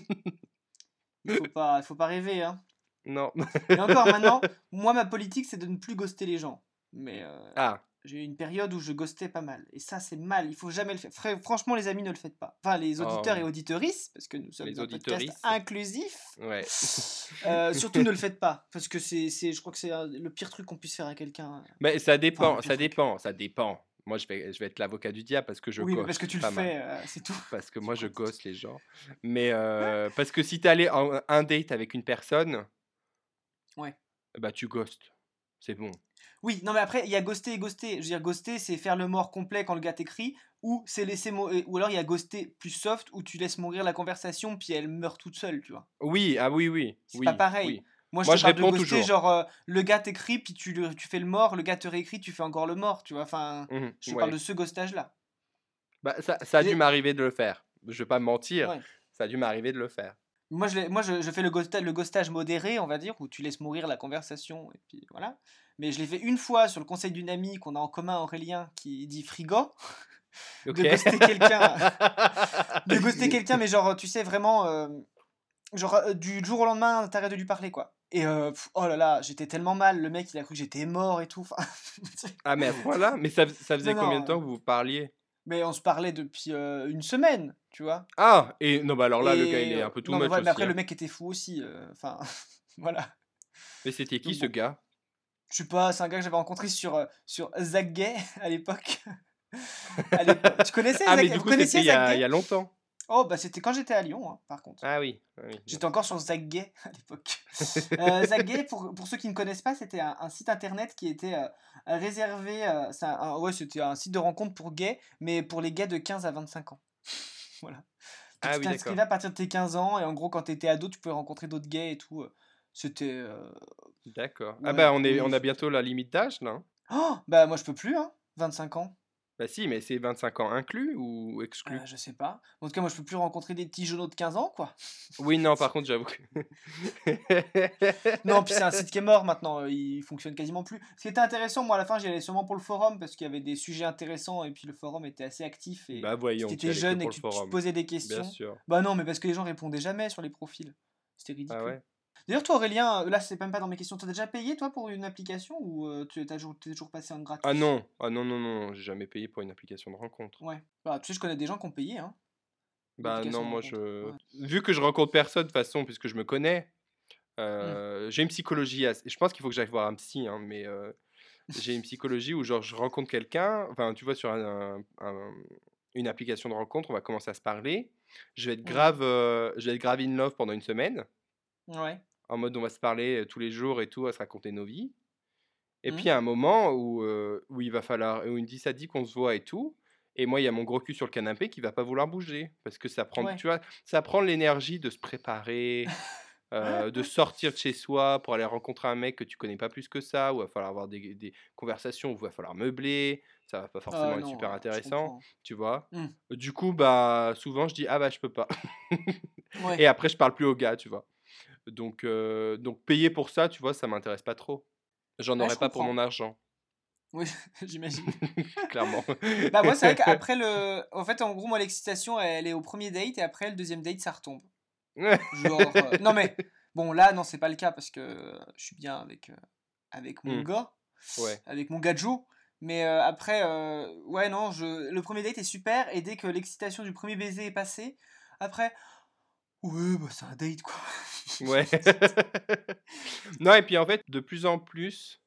A: Il faut pas, faut pas rêver, hein.
B: Non.
A: Et encore maintenant, [LAUGHS] moi, ma politique, c'est de ne plus ghoster les gens. Mais euh,
B: Ah,
A: j'ai eu une période où je ghostais pas mal. Et ça, c'est mal. Il faut jamais le faire. Fra- Franchement, les amis, ne le faites pas. Enfin, les auditeurs
B: Oh.
A: et auditorices, parce que nous sommes
B: Les
A: un podcast inclusif.
B: ouais.
A: Euh, [LAUGHS] surtout, ne le faites pas. Parce que c'est, je crois que c'est euh, le pire truc qu'on puisse faire à quelqu'un.
B: Mais ça dépend,
A: pire
B: ça dépend, ça dépend. Moi, je vais, je vais être l'avocat du diable parce que je
A: oui, parce que tu le fais, euh, c'est tout.
B: Parce que [LAUGHS] moi, je gosse les gens. Mais euh, parce que si t'es allé en un date avec une personne,
A: Ouais.
B: bah tu ghostes. C'est bon.
A: Oui, non, mais après, il y a ghoster et ghoster. Je veux dire, ghoster, c'est faire le mort complet quand le gars t'écrit, ou c'est laisser ou alors il y a ghoster plus soft, où tu laisses mourir la conversation, puis elle meurt toute seule, tu vois.
B: Oui, ah oui, oui.
A: C'est
B: oui,
A: pas pareil.
B: oui.
A: Moi, je
B: Moi,
A: te
B: je
A: parle de
B: réponds
A: ghoster,
B: toujours.
A: genre, euh, le gars t'écrit, puis tu, le, tu fais le mort, le gars te réécrit, tu fais encore le mort, tu vois. Enfin,
B: Mhm,
A: je te
B: ouais.
A: parle de ce ghostage-là.
B: Bah, ça, ça a dû m'arriver de le faire. Je vais pas mentir.
A: Ouais.
B: Ça a dû m'arriver de le faire.
A: Moi, je, moi je, je fais le, ghosta- le ghostage modéré, on va dire, où tu laisses mourir la conversation, et puis voilà. Mais je l'ai fait une fois sur le conseil d'une amie qu'on a en commun, Aurélien, qui dit frigo, [LAUGHS]
B: Ok.
A: de ghoster quelqu'un. [LAUGHS] de ghoster quelqu'un, mais genre, tu sais, vraiment, euh, genre, euh, du jour au lendemain, t'arrêtes de lui parler, quoi. Et euh, pff, oh là là, j'étais tellement mal, le mec, il a cru que j'étais mort et tout. [LAUGHS]
B: Ah, mais à ce point-là Mais ça, ça faisait
A: Non,
B: combien de temps que vous parliez?
A: Mais on se parlait depuis euh, une semaine, tu vois?
B: Ah Et non, bah alors là, le gars, il est un peu tout
A: non,
B: much
A: voilà, mais après,
B: hein.
A: le mec était fou aussi. euh, Enfin, [LAUGHS] voilà.
B: Mais c'était qui
A: Donc
B: ce gars?
A: Je sais pas, c'est un gars que j'avais rencontré sur, euh, sur Zach Gay [LAUGHS] à l'époque. Tu connaissais
B: Ah,
A: Zach
B: mais du coup, c'était il y, a, y longtemps.
A: Oh, bah c'était quand j'étais à Lyon, hein, par contre.
B: Ah oui. oui.
A: J'étais encore sur Zach Gay [LAUGHS] à l'époque. Euh, Zach Gay, pour, pour ceux qui ne connaissent pas, c'était un, un site internet qui était euh, réservé. euh, c'est un- un- ouais, c'était un site de rencontre pour gays, mais pour les gays de 15 à 25 ans. [LAUGHS] voilà.
B: Ah
A: tu
B: oui,
A: t'inscrivais à partir de tes 15 ans, et en gros, quand t'étais ado, tu pouvais rencontrer d'autres gays et tout. euh, C'était. euh,
B: D'accord. Ah bah on, est, on a bientôt la limite d'âge là.
A: Oh, bah moi je peux plus, hein, 25 ans.
B: Bah si, mais c'est 25 ans inclus ou exclus
A: euh, Je sais pas. En tout cas, moi, je peux plus rencontrer des petits genoux de 15 ans, quoi.
B: Oui, non, [LAUGHS] par contre, j'avoue
A: non, puis c'est un [LAUGHS] site qui est mort maintenant, il fonctionne quasiment plus. Ce qui était intéressant, moi, à la fin, j'y allais sûrement pour le forum, parce qu'il y avait des sujets intéressants, et puis le forum était assez actif, et
B: bah voyons,
A: si t'étais jeune et que tu, posais des questions... Bien sûr. Bah non, mais parce que les gens répondaient jamais sur les profils. C'était ah ridicule. Ah ouais D'ailleurs, toi, Aurélien, euh, là, c'est même pas dans mes questions. T'as déjà payé, toi, pour une application ou euh, tu as toujours, toujours passé en gratuit?
B: Ah non, ah non, non, non, j'ai jamais payé pour une application de rencontre.
A: Ouais. Bah, tu sais, je connais des gens qui ont payé, hein.
B: Bah non, moi, je. Vu que je rencontre personne, de toute façon, puisque je me connais, mmh. euh, j'ai une psychologie. Je pense qu'il faut que j'aille voir un psy, hein, mais j'ai une [LAUGHS] psychologie où, genre, je rencontre quelqu'un, enfin, tu vois, sur une application de rencontre, on va commencer à se parler. Je vais être mmh. grave, je vais être grave in love pendant une semaine.
A: Ouais
B: en mode on va se parler tous les jours et tout, à se raconter nos vies. Et mmh. puis, il y a un moment où, où il va falloir, où il me dit, ça dit qu'on se voit et tout. Et moi, il y a mon gros cul sur le canapé qui va pas vouloir bouger. Parce que ça prend, tu vois, ça prend l'énergie de se préparer, [LAUGHS] de sortir de chez soi pour aller rencontrer un mec que tu connais pas plus que ça, où il va falloir avoir des, des conversations, où il va falloir meubler. Ça va pas forcément ah être super intéressant, tu vois. Mmh. Du coup, bah, souvent, je dis, ah bah, je peux pas. Et après, je parle plus au gars, tu vois. Donc, euh, donc payer pour ça, tu vois, ça m'intéresse pas trop. J'en aurais pas pour mon argent.
A: Oui, [LAUGHS] j'imagine. [LAUGHS]
B: Clairement. [LAUGHS]
A: bah moi, c'est vrai qu'après le... En fait, en gros, moi, l'excitation, elle est au premier date et après, le deuxième date, ça retombe. Genre... Euh, non mais, bon, là, non, c'est pas le cas parce que je suis bien avec, euh, avec mon mmh. gars. Ouais. Avec mon gars Joe. Mais après, ouais, non, je... le premier date est super et dès que l'excitation du premier baiser est passée, après... Ouais, bah c'est un date quoi.
B: Ouais. [LAUGHS] [LAUGHS] non, et puis en fait, de plus en plus,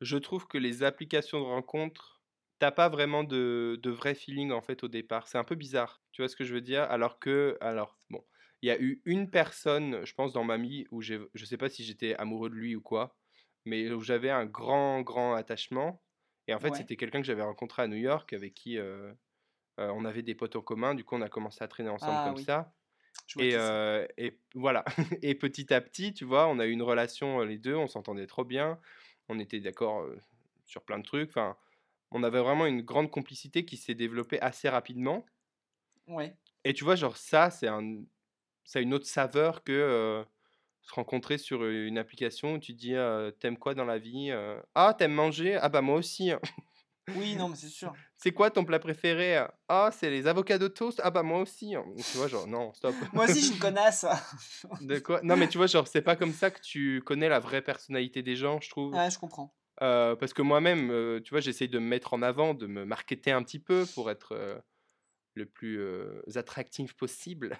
B: je trouve que les applications de rencontres, t'as pas vraiment de, de vrai feeling en fait au départ. C'est un peu bizarre. Tu vois ce que je veux dire? Alors que, alors, bon, il y a eu une personne, je pense, dans ma vie où je sais pas si j'étais amoureux de lui ou quoi, mais où j'avais un grand, grand attachement. Et en fait, c'était quelqu'un que j'avais rencontré à New York avec qui euh, euh, on avait des potes en commun. Du coup, on a commencé à traîner ensemble ah comme ça. Et, et, voilà. [LAUGHS] et petit à petit, tu vois, on a eu une relation les deux, on s'entendait trop bien, on était d'accord sur plein de trucs. Enfin, on avait vraiment une grande complicité qui s'est développée assez rapidement.
A: Ouais.
B: Et tu vois, genre ça, c'est un, ça a une autre saveur que se rencontrer sur une application où tu dis t'aimes quoi dans la vie Ah, t'aimes manger? Ah bah moi aussi. Hein.
A: Oui, non, mais c'est sûr. [LAUGHS]
B: C'est quoi ton plat préféré? Ah, c'est les avocats de toast. Ah bah moi aussi. Hein. Tu vois, genre, non, stop. [LAUGHS]
A: moi aussi, je suis une connasse. [LAUGHS]
B: de quoi? Non, mais tu vois, genre, c'est pas comme ça que tu connais la vraie personnalité des gens, je trouve.
A: Ouais, je comprends.
B: Euh, parce que moi-même, euh, tu vois, j'essaye de me mettre en avant, de me marketer un petit peu pour être euh, le plus attractif possible.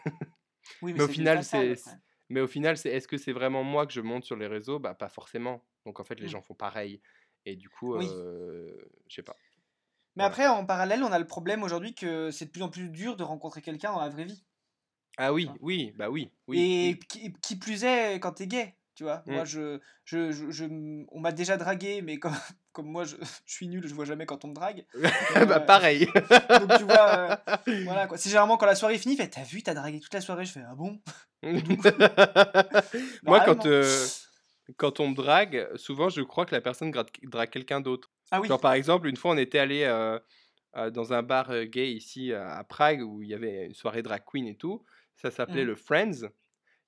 B: oui, mais, mais au final, c'est. Mais au final, c'est est-ce que c'est vraiment moi que je monte sur les réseaux? Bah, pas forcément. Donc en fait, les mmh. gens font pareil. Et du coup, je sais pas.
A: Mais après, en parallèle, on a le problème aujourd'hui que c'est de plus en plus dur de rencontrer quelqu'un dans la vraie vie.
B: Ah oui, oui, bah oui. oui
A: et Qui, plus est quand t'es gay, tu vois. Moi, mmh. je, je, je, on m'a déjà dragué, mais comme, [LAUGHS] comme moi, je, je, suis nul, je vois jamais quand on me drague. [LAUGHS]
B: bah pareil.
A: donc tu vois, [LAUGHS] voilà quoi. C'est généralement quand la soirée fait t'as vu, t'as dragué toute la soirée, je fais ah bon?
B: moi, quand quand on me drague, souvent je crois que la personne drague quelqu'un d'autre.
A: Ah oui.
B: Genre, par exemple, une fois on était allé euh, euh, dans un bar euh, gay ici à Prague où il y avait une soirée drag queen et tout. Ça s'appelait mmh. le Friends.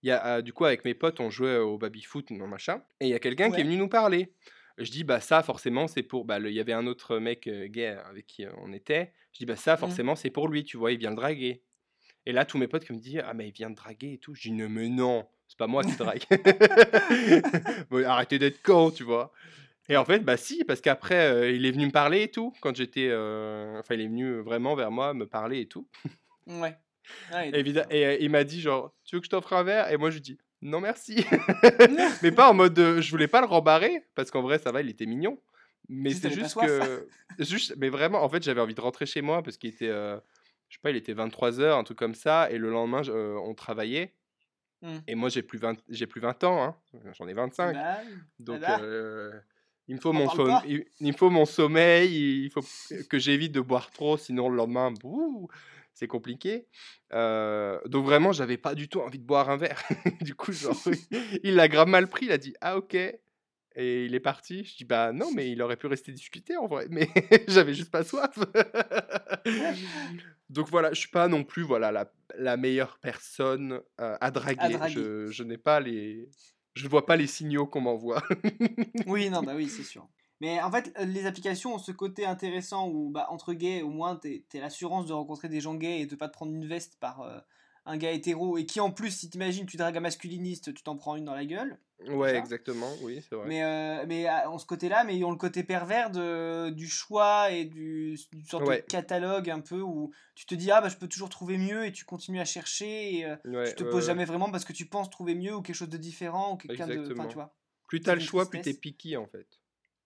B: Il y a, du coup, avec mes potes, on jouait au baby-foot, non machin. Et il y a quelqu'un qui est venu nous parler. Je dis, bah ça, forcément, c'est pour. Bah, il y avait un autre mec gay avec qui on était. Je dis, bah ça, mmh. forcément, c'est pour lui, tu vois, il vient le draguer. Et là, tous mes potes qui me disent, ah, mais il vient de draguer et tout. Je dis, non, mais non, c'est pas moi qui [LAUGHS] drague. [LAUGHS] arrêtez d'être con, tu vois. Et en fait, bah si, parce qu'après, euh, il est venu me parler et tout, quand j'étais... Euh, enfin, il est venu vraiment vers moi me parler et tout.
A: Ouais. [LAUGHS]
B: Évidemment. Et euh, il m'a dit genre, tu veux que je t'offre un verre? Et moi, je lui dis, non merci. mais pas en mode, je voulais pas le rembarrer, parce qu'en vrai, ça va, il était mignon. Mais c'est juste que... juste, mais vraiment, en fait, j'avais envie de rentrer chez moi, parce qu'il était... je sais pas, il était 23h, un truc comme ça, et le lendemain, on travaillait. Mmh. Et moi, j'ai plus 20, j'ai plus 20 ans, hein. j'en ai 25. Bah Donc, euh, il, me faut mon il, me faut mon sommeil, il faut que j'évite de boire trop, sinon le lendemain, c'est compliqué. Euh, donc, vraiment, j'avais pas du tout envie de boire un verre. [LAUGHS] du coup, genre, [LAUGHS] il l'a grave mal pris, il a dit Ah, ok. Et il est parti. Je dis bah non, mais il aurait pu rester discuter en vrai. Mais [LAUGHS] j'avais juste pas soif. Donc voilà, je suis pas non plus voilà la, la meilleure personne euh, à draguer. Je, je n'ai pas les, je ne vois pas les signaux qu'on m'envoie. [LAUGHS]
A: oui, non, bah oui, c'est sûr. Mais en fait, les applications ont ce côté intéressant où, bah, entre gays, au moins, tu as l'assurance de rencontrer des gens gays et de pas te prendre une veste par, euh, un gars hétéro et qui en plus, si t'imagines, tu dragues un masculiniste, tu t'en prends une dans la gueule.
B: Ouais, exactement, oui, c'est vrai.
A: Mais, euh, mais en ce côté-là, mais ils ont le côté pervers de, du choix et du, du sorte de catalogue un peu où tu te dis, ah bah je peux toujours trouver mieux et tu continues à chercher et euh, tu te poses jamais vraiment parce que tu penses trouver mieux ou quelque chose de différent ou quelqu'un de. Tu vois.
B: Plus t'as le choix, plus t'es piqué en fait.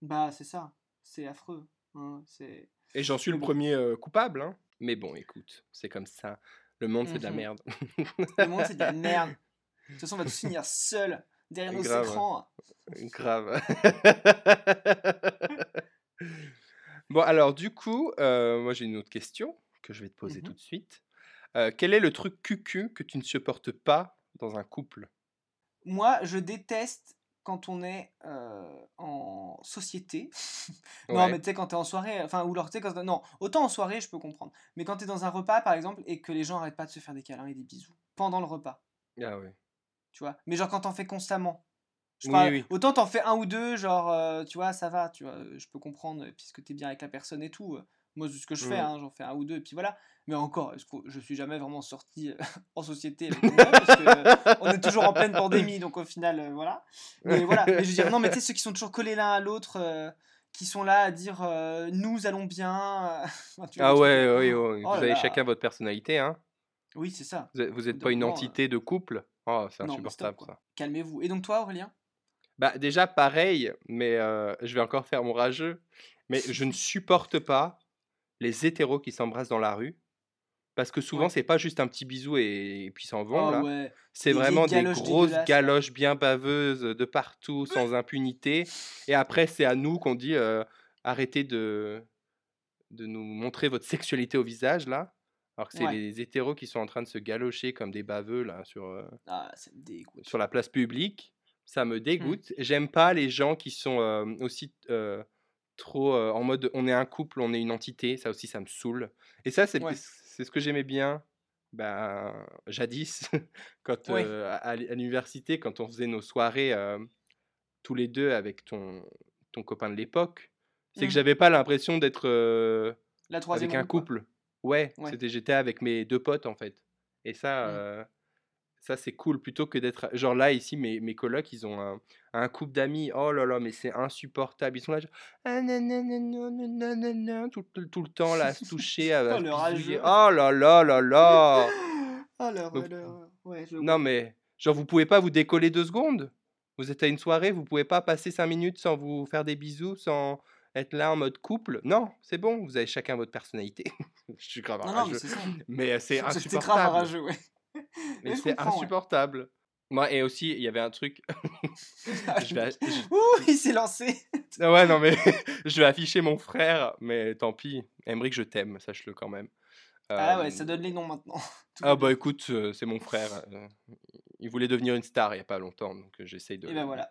A: Bah, c'est ça. C'est affreux. Hein,
B: et j'en suis le premier euh, coupable, hein. Mais bon, écoute, c'est comme ça. Le monde, c'est de la mmh merde.
A: Le monde, c'est de la [LAUGHS] merde. De toute façon, on va tous finir seuls derrière nos écrans.
B: Grave. [LAUGHS] bon, alors, du coup, euh, moi, j'ai une autre question que je vais te poser mmh tout de suite. Euh, quel est le truc cucu que tu ne supportes pas dans un couple?
A: Moi, je déteste quand on est en société. [LAUGHS] non, mais tu sais, quand t'es en soirée, enfin, ou alors tu sais, quand. Non, autant en soirée, je peux comprendre. Mais quand t'es dans un repas, par exemple, et que les gens arrêtent pas de se faire des câlins et des bisous pendant le repas.
B: Ah ouais.
A: Tu vois? Mais genre quand t'en fais constamment. Je oui, oui. Autant t'en fais un ou deux, genre, tu vois, ça va, tu vois, je peux comprendre, puisque t'es bien avec la personne et tout. Moi, c'est ce que je fais, hein, j'en fais un ou deux, et puis voilà. Mais encore, je suis jamais vraiment sorti euh, [LAUGHS] en société avec moi, parce qu'on est toujours en pleine pandémie, donc au final, euh, voilà. Mais voilà, mais je veux dire, non, mais tu sais, ceux qui sont toujours collés l'un à l'autre, euh, qui sont là à dire nous allons bien. [LAUGHS]
B: ah ouais, oui, oui, oh vous avez chacun votre personnalité, hein.
A: Oui, c'est ça.
B: Vous n'êtes pas une entité de couple? Oh, c'est insupportable ça.
A: Calmez-vous. Et donc toi, Aurélien?
B: Bah déjà pareil, mais je vais encore faire mon rageux. Mais je ne supporte pas les hétéros qui s'embrassent dans la rue. Parce que souvent, c'est pas juste un petit bisou et, puis s'en vont. Oh, c'est vraiment des grosses galoches bien baveuses de partout, sans [LAUGHS] impunité. Et après, c'est à nous qu'on dit arrêtez de, de nous montrer votre sexualité au visage, là. Alors que c'est les hétéros qui sont en train de se galocher comme des baveux, là, sur,
A: ah,
B: sur la place publique. Ça me mmh. dégoûte. J'aime pas les gens qui sont aussi trop en mode on est un couple, on est une entité, ça aussi ça me saoule. Et ça c'est ce que j'aimais bien ben, jadis [LAUGHS] quand à, l'université quand on faisait nos soirées tous les deux avec ton ton copain de l'époque, c'est que mmh. j'avais pas l'impression d'être avec un couple. Ouais, c'était j'étais avec mes deux potes en fait. Et ça mmh. Ça, c'est cool plutôt que d'être. Genre là, ici, mes, mes colocs, ils ont un, un couple d'amis. Oh là là, mais c'est insupportable. Ils sont là, genre, tout, tout, le temps là, à se toucher. À, [LAUGHS] oh, oh là là là là. [LAUGHS]
A: Oh leur, Ouais,
B: non, mais genre, vous pouvez pas vous décoller deux secondes? Vous êtes à une soirée, vous pouvez pas passer cinq minutes sans vous faire des bisous, sans être là en mode couple? Non, c'est bon, vous avez chacun votre personnalité. [LAUGHS] Je suis grave non, mais c'est insupportable. C'est grave rageux, ouais. Mais c'est insupportable. Moi, et aussi, il y avait un truc. [LAUGHS]
A: Ouh, il s'est lancé [LAUGHS]
B: ah Ouais, non, mais [LAUGHS] je vais afficher mon frère, mais tant pis. Emmerich, je t'aime, sache-le quand même.
A: Ah ouais, ça donne les noms maintenant.
B: ah bah écoute, c'est mon frère. il voulait devenir une star il n'y a pas longtemps, donc j'essaye de,
A: ben voilà.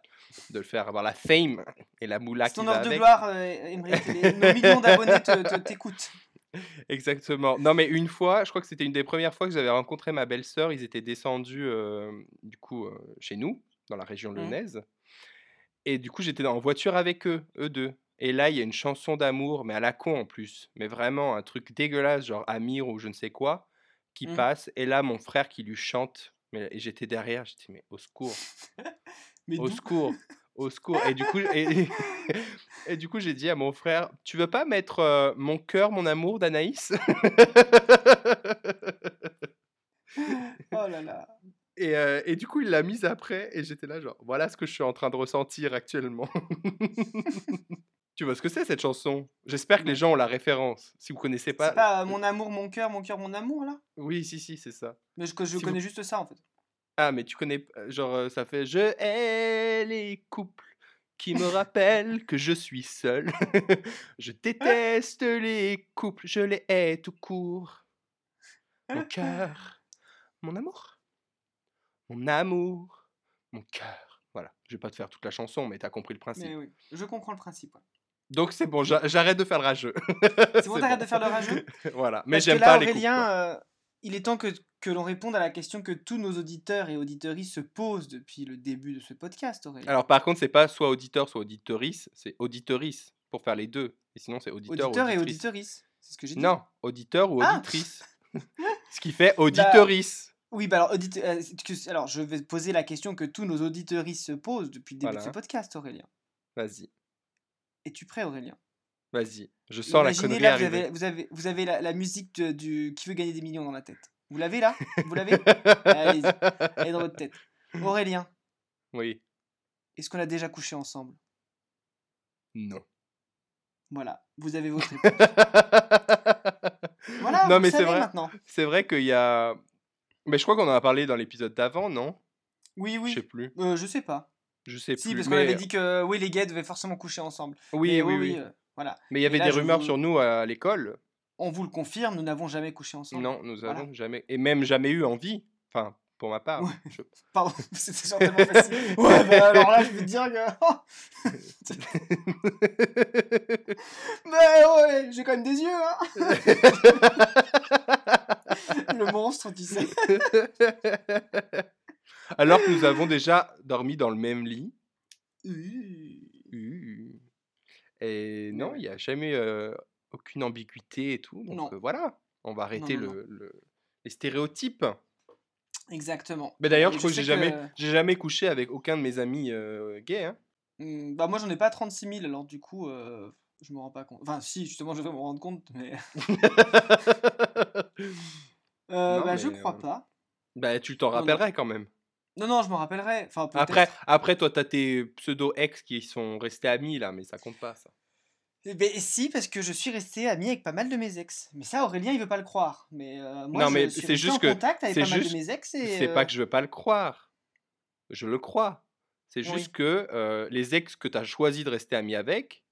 B: de le faire avoir la fame et la moula
A: qui va de gloire, Emmerich. nos millions d'abonnés t'écoutent. [LAUGHS]
B: Exactement. Non, mais une fois, je crois que c'était une des premières fois que j'avais rencontré ma belle-sœur. Ils étaient descendus, euh, du coup, euh, chez nous, dans la région mmh. lyonnaise. Et du coup, j'étais en voiture avec eux, eux deux. Et là, il y a une chanson d'amour, mais à la con en plus. Mais vraiment, un truc dégueulasse, genre Amir ou je ne sais quoi, qui mmh. passe. Et là, mon frère qui lui chante. Mais, et j'étais derrière, j'étais, mais au secours. [LAUGHS] mais au secours au secours. Et du coup, et, [LAUGHS] et du coup, j'ai dit à mon frère, tu veux pas mettre euh, mon cœur, mon amour d'Anaïs? [LAUGHS]
A: Oh là là. [LAUGHS]
B: Et, euh, et, du coup, il l'a mise après, et j'étais là, genre, voilà ce que je suis en train de ressentir actuellement. tu vois ce que c'est cette chanson? J'espère que les gens ont la référence. Si vous connaissez pas.
A: C'est pas euh, Mon amour, mon cœur, mon cœur, mon amour, là?
B: Oui, si, si, c'est ça.
A: Mais je, je connais juste ça, en fait.
B: Ah, mais tu connais, genre, ça fait Je hais les couples qui me rappellent que je suis seul. [LAUGHS] je déteste les couples, je les hais tout court. Mon cœur, mon amour, mon amour, mon cœur, Voilà, je vais pas te faire toute la chanson, mais tu as compris le principe.
A: Mais oui, je comprends le principe.
B: Donc c'est bon, j'arrête de faire le rageux.
A: C'est [LAUGHS] bon, t'arrêtes de faire le rageux? [LAUGHS]
B: Voilà, mais j'aime pas les
A: euh, il est temps que, que l'on réponde à la question que tous nos auditeurs et auditeuristes se posent depuis le début de ce podcast, Aurélien.
B: Alors par contre, c'est pas soit auditeur, soit auditeurice, c'est auditeurice pour faire les deux. Et sinon, c'est auditeur,
A: auditeur et auditeurice. C'est ce que j'ai dit.
B: Non, auditeur ou ah auditrice. [LAUGHS] ce qui fait bah, auditeurice.
A: oui, bah alors, euh, alors, je vais poser la question que tous nos auditeuristes se posent depuis le début de ce podcast, Aurélien.
B: Vas-y.
A: Es-tu prêt, Aurélien?
B: Vas-y, je sens la connerie là,
A: vous avez, vous avez, vous avez la, musique du Qui veut gagner des millions dans la tête. Vous l'avez là? Vous l'avez? [LAUGHS] Allez-y, elle est dans votre tête. Aurélien.
B: Oui.
A: Est-ce qu'on a déjà couché ensemble?
B: Non.
A: Voilà, vous avez votre [LAUGHS] réponse. voilà, non, mais c'est
B: vrai.
A: maintenant.
B: C'est vrai qu'il y a. Mais je crois qu'on en a parlé dans l'épisode d'avant, non?
A: Oui, oui.
B: Je sais plus.
A: Euh, je sais pas.
B: Je sais
A: si,
B: plus.
A: parce qu'on avait dit que oui, les gays devaient forcément coucher ensemble.
B: Oui, oui, oui. Euh, voilà. Mais il y avait des rumeurs sur nous à l'école.
A: On vous le confirme, nous n'avons jamais couché ensemble.
B: Non, nous n'avons jamais. Et même jamais eu envie. Enfin, pour ma part. [LAUGHS]
A: Pardon, [LAUGHS] c'était certainement facile. [LAUGHS] Ouais, bah alors là, je peux te dire que. mais ouais, j'ai quand même des yeux, hein Le monstre, tu sais.
B: alors que nous avons déjà dormi dans le même lit. Et non, il n'y a jamais euh, aucune ambiguïté et tout. Donc euh, voilà, on va arrêter le, les stéréotypes.
A: Exactement.
B: Mais d'ailleurs, je crois que j'ai jamais, j'ai jamais couché avec aucun de mes amis gays. Hein.
A: Mmh, bah moi, j'en ai pas 36 000, alors du coup, je me rends pas compte. Enfin, si, justement, je vais me rendre compte, mais. [LAUGHS] [LAUGHS] bah, je crois pas.
B: Bah, tu t'en rappellerais quand même.
A: Non, non, je me rappellerai. Enfin,
B: après, après, toi, t'as tes pseudo-ex qui sont restés amis, là, mais ça compte pas, ça.
A: Eh ben, si, parce que je suis resté ami avec pas mal de mes ex. Mais ça, Aurélien, il veut pas le croire. Mais euh, moi, non, mais je suis juste en contact avec pas mal de mes ex.
B: C'est pas euh que je veux pas le croire. Je le crois. C'est juste que euh, les ex que tu as choisi de rester ami avec,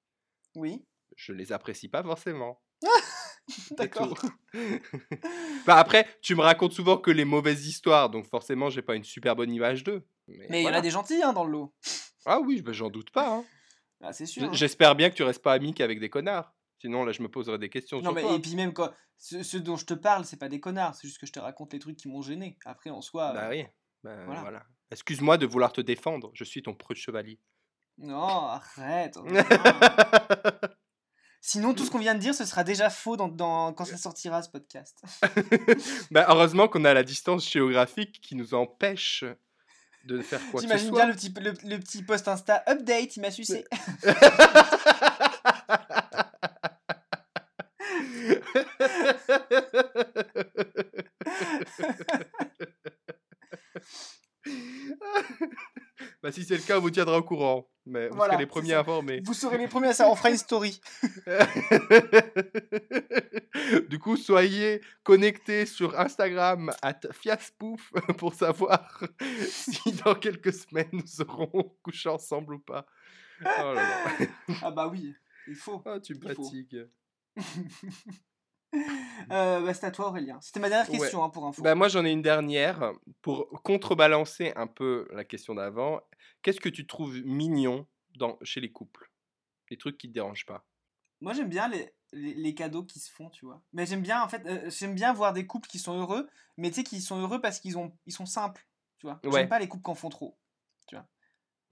A: oui.
B: je les apprécie pas forcément. [LAUGHS] [LAUGHS]
A: D'accord. [LAUGHS]
B: bah après, tu me racontes souvent que les mauvaises histoires, donc forcément, j'ai pas une super bonne image d'eux.
A: Mais il y en a des gentils hein, dans le lot. [LAUGHS]
B: Ah oui, bah, j'en doute pas. Hein.
A: Ah, c'est sûr. Hein.
B: J'espère bien que tu restes pas ami qu'avec des connards. Sinon, là, je me poserais des questions.
A: Non, mais et puis même quand ceux, dont je te parle, c'est pas des connards, c'est juste que je te raconte les trucs qui m'ont gêné. Après, en soi.
B: Bah oui. Bah, voilà. Excuse-moi de vouloir te défendre. Je suis ton preux chevalier.
A: Non, arrête. Sinon, tout ce qu'on vient de dire, ce sera déjà faux dans, quand ça sortira ce podcast. [LAUGHS]
B: bah, heureusement qu'on a la distance géographique qui nous empêche de faire quoi que ce soit.
A: T'imagines bien le petit, le, petit post Insta update, il m'a sucé. [LAUGHS]
B: bah, si c'est le cas, on vous tiendra au courant. Mais vous serez les premiers informés.
A: Vous serez les premiers à ça. On fera une story. [LAUGHS] [LAUGHS]
B: du coup, soyez connectés sur Instagram à Fiaspouf [LAUGHS] pour savoir [LAUGHS] si dans quelques semaines nous aurons couché ensemble ou pas. Oh
A: ah bah oui, il faut.
B: Ah, tu me fatigues.
A: Euh, bah, c'est à toi Aurélien. C'était ma dernière question hein, pour info.
B: Bah, moi j'en ai une dernière pour contrebalancer un peu la question d'avant. Qu'est-ce que tu trouves mignon dans, chez les couples? Les trucs qui te dérangent pas?
A: Moi j'aime bien les, les, cadeaux qui se font, tu vois. Mais j'aime bien en fait, euh, j'aime bien voir des couples qui sont heureux, mais tu sais qui sont heureux parce qu'ils ont ils sont simples, tu vois. J'aime pas les couples qui en font trop, tu vois.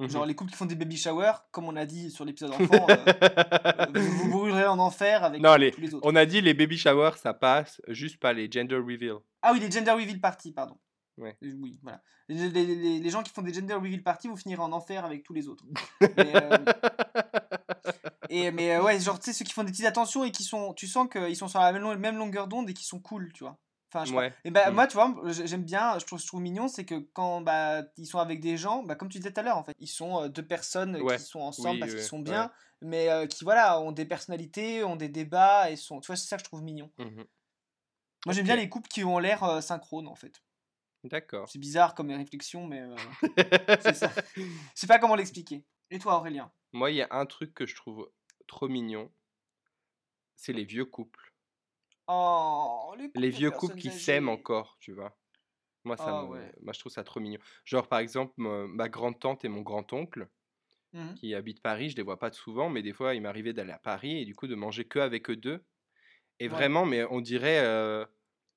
A: Genre mmh les couples qui font des baby showers, comme on a dit sur l'épisode enfant, euh, [LAUGHS] vous, vous, brûlerez en enfer avec
B: non, les, tous les autres. On a dit les baby showers, ça passe, juste pas les gender reveal.
A: Ah oui, les gender reveal parties, pardon. Ouais. Euh, oui, voilà. Les, les, les, gens qui font des gender reveal parties, vous finirez en enfer avec tous les autres. [LAUGHS] et, mais ouais, genre, tu sais, ceux qui font des petites attentions et qui sont. Tu sens qu'ils sont sur la même, même longueur d'onde et qui sont cool, tu vois. Enfin, je Et bah, mm. moi, tu vois, j'aime bien, je trouve, je trouve mignon, c'est que quand bah, ils sont avec des gens, bah, comme tu disais tout à l'heure, en fait, ils sont euh, deux personnes qui sont ensemble parce qu'ils sont bien, mais euh, qui, voilà, ont des personnalités, ont des débats, et sont. Tu vois, c'est ça que je trouve mignon. Mmh moi, j'aime bien les couples qui ont l'air euh, synchrones, en fait.
B: D'accord.
A: C'est bizarre comme réflexion, mais [LAUGHS] c'est ça. Je sais pas comment l'expliquer. Et toi, Aurélien?
B: Moi, il y a un truc que je trouve trop mignon, c'est les vieux couples.
A: Oh,
B: les, vieux couples qui s'aiment encore, tu vois. Moi, ça
A: Ah
B: me-
A: ouais.
B: moi, je trouve ça trop mignon. Genre, par exemple, ma grande-tante et mon grand-oncle
A: Mhm.
B: qui habitent Paris, je les vois pas souvent, mais des fois, il m'arrivait d'aller à Paris et du coup de manger que avec eux deux. Et
A: Ouais.
B: vraiment, mais on dirait, euh,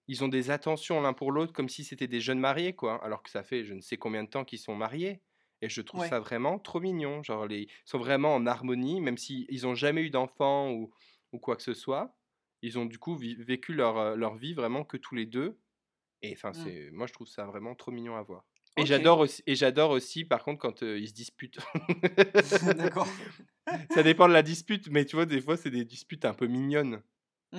B: ils ont des attentions l'un pour l'autre comme si c'était des jeunes mariés, quoi. Alors que ça fait je ne sais combien de temps qu'ils sont mariés. Et je trouve
A: Ouais.
B: ça vraiment trop mignon. Genre, les... ils sont vraiment en harmonie, même s'ils ils ont jamais eu d'enfants ou, ou quoi que ce soit. Ils ont du coup vécu leur, leur vie vraiment que tous les deux. Et enfin,
A: Mm.
B: c'est, moi, je trouve ça vraiment trop mignon à voir. Et j'adore aussi, et j'adore aussi, par contre, quand euh, ils se disputent. [LAUGHS]
A: D'accord. [LAUGHS]
B: ça dépend de la dispute, mais tu vois, des fois, c'est des disputes un peu mignonnes.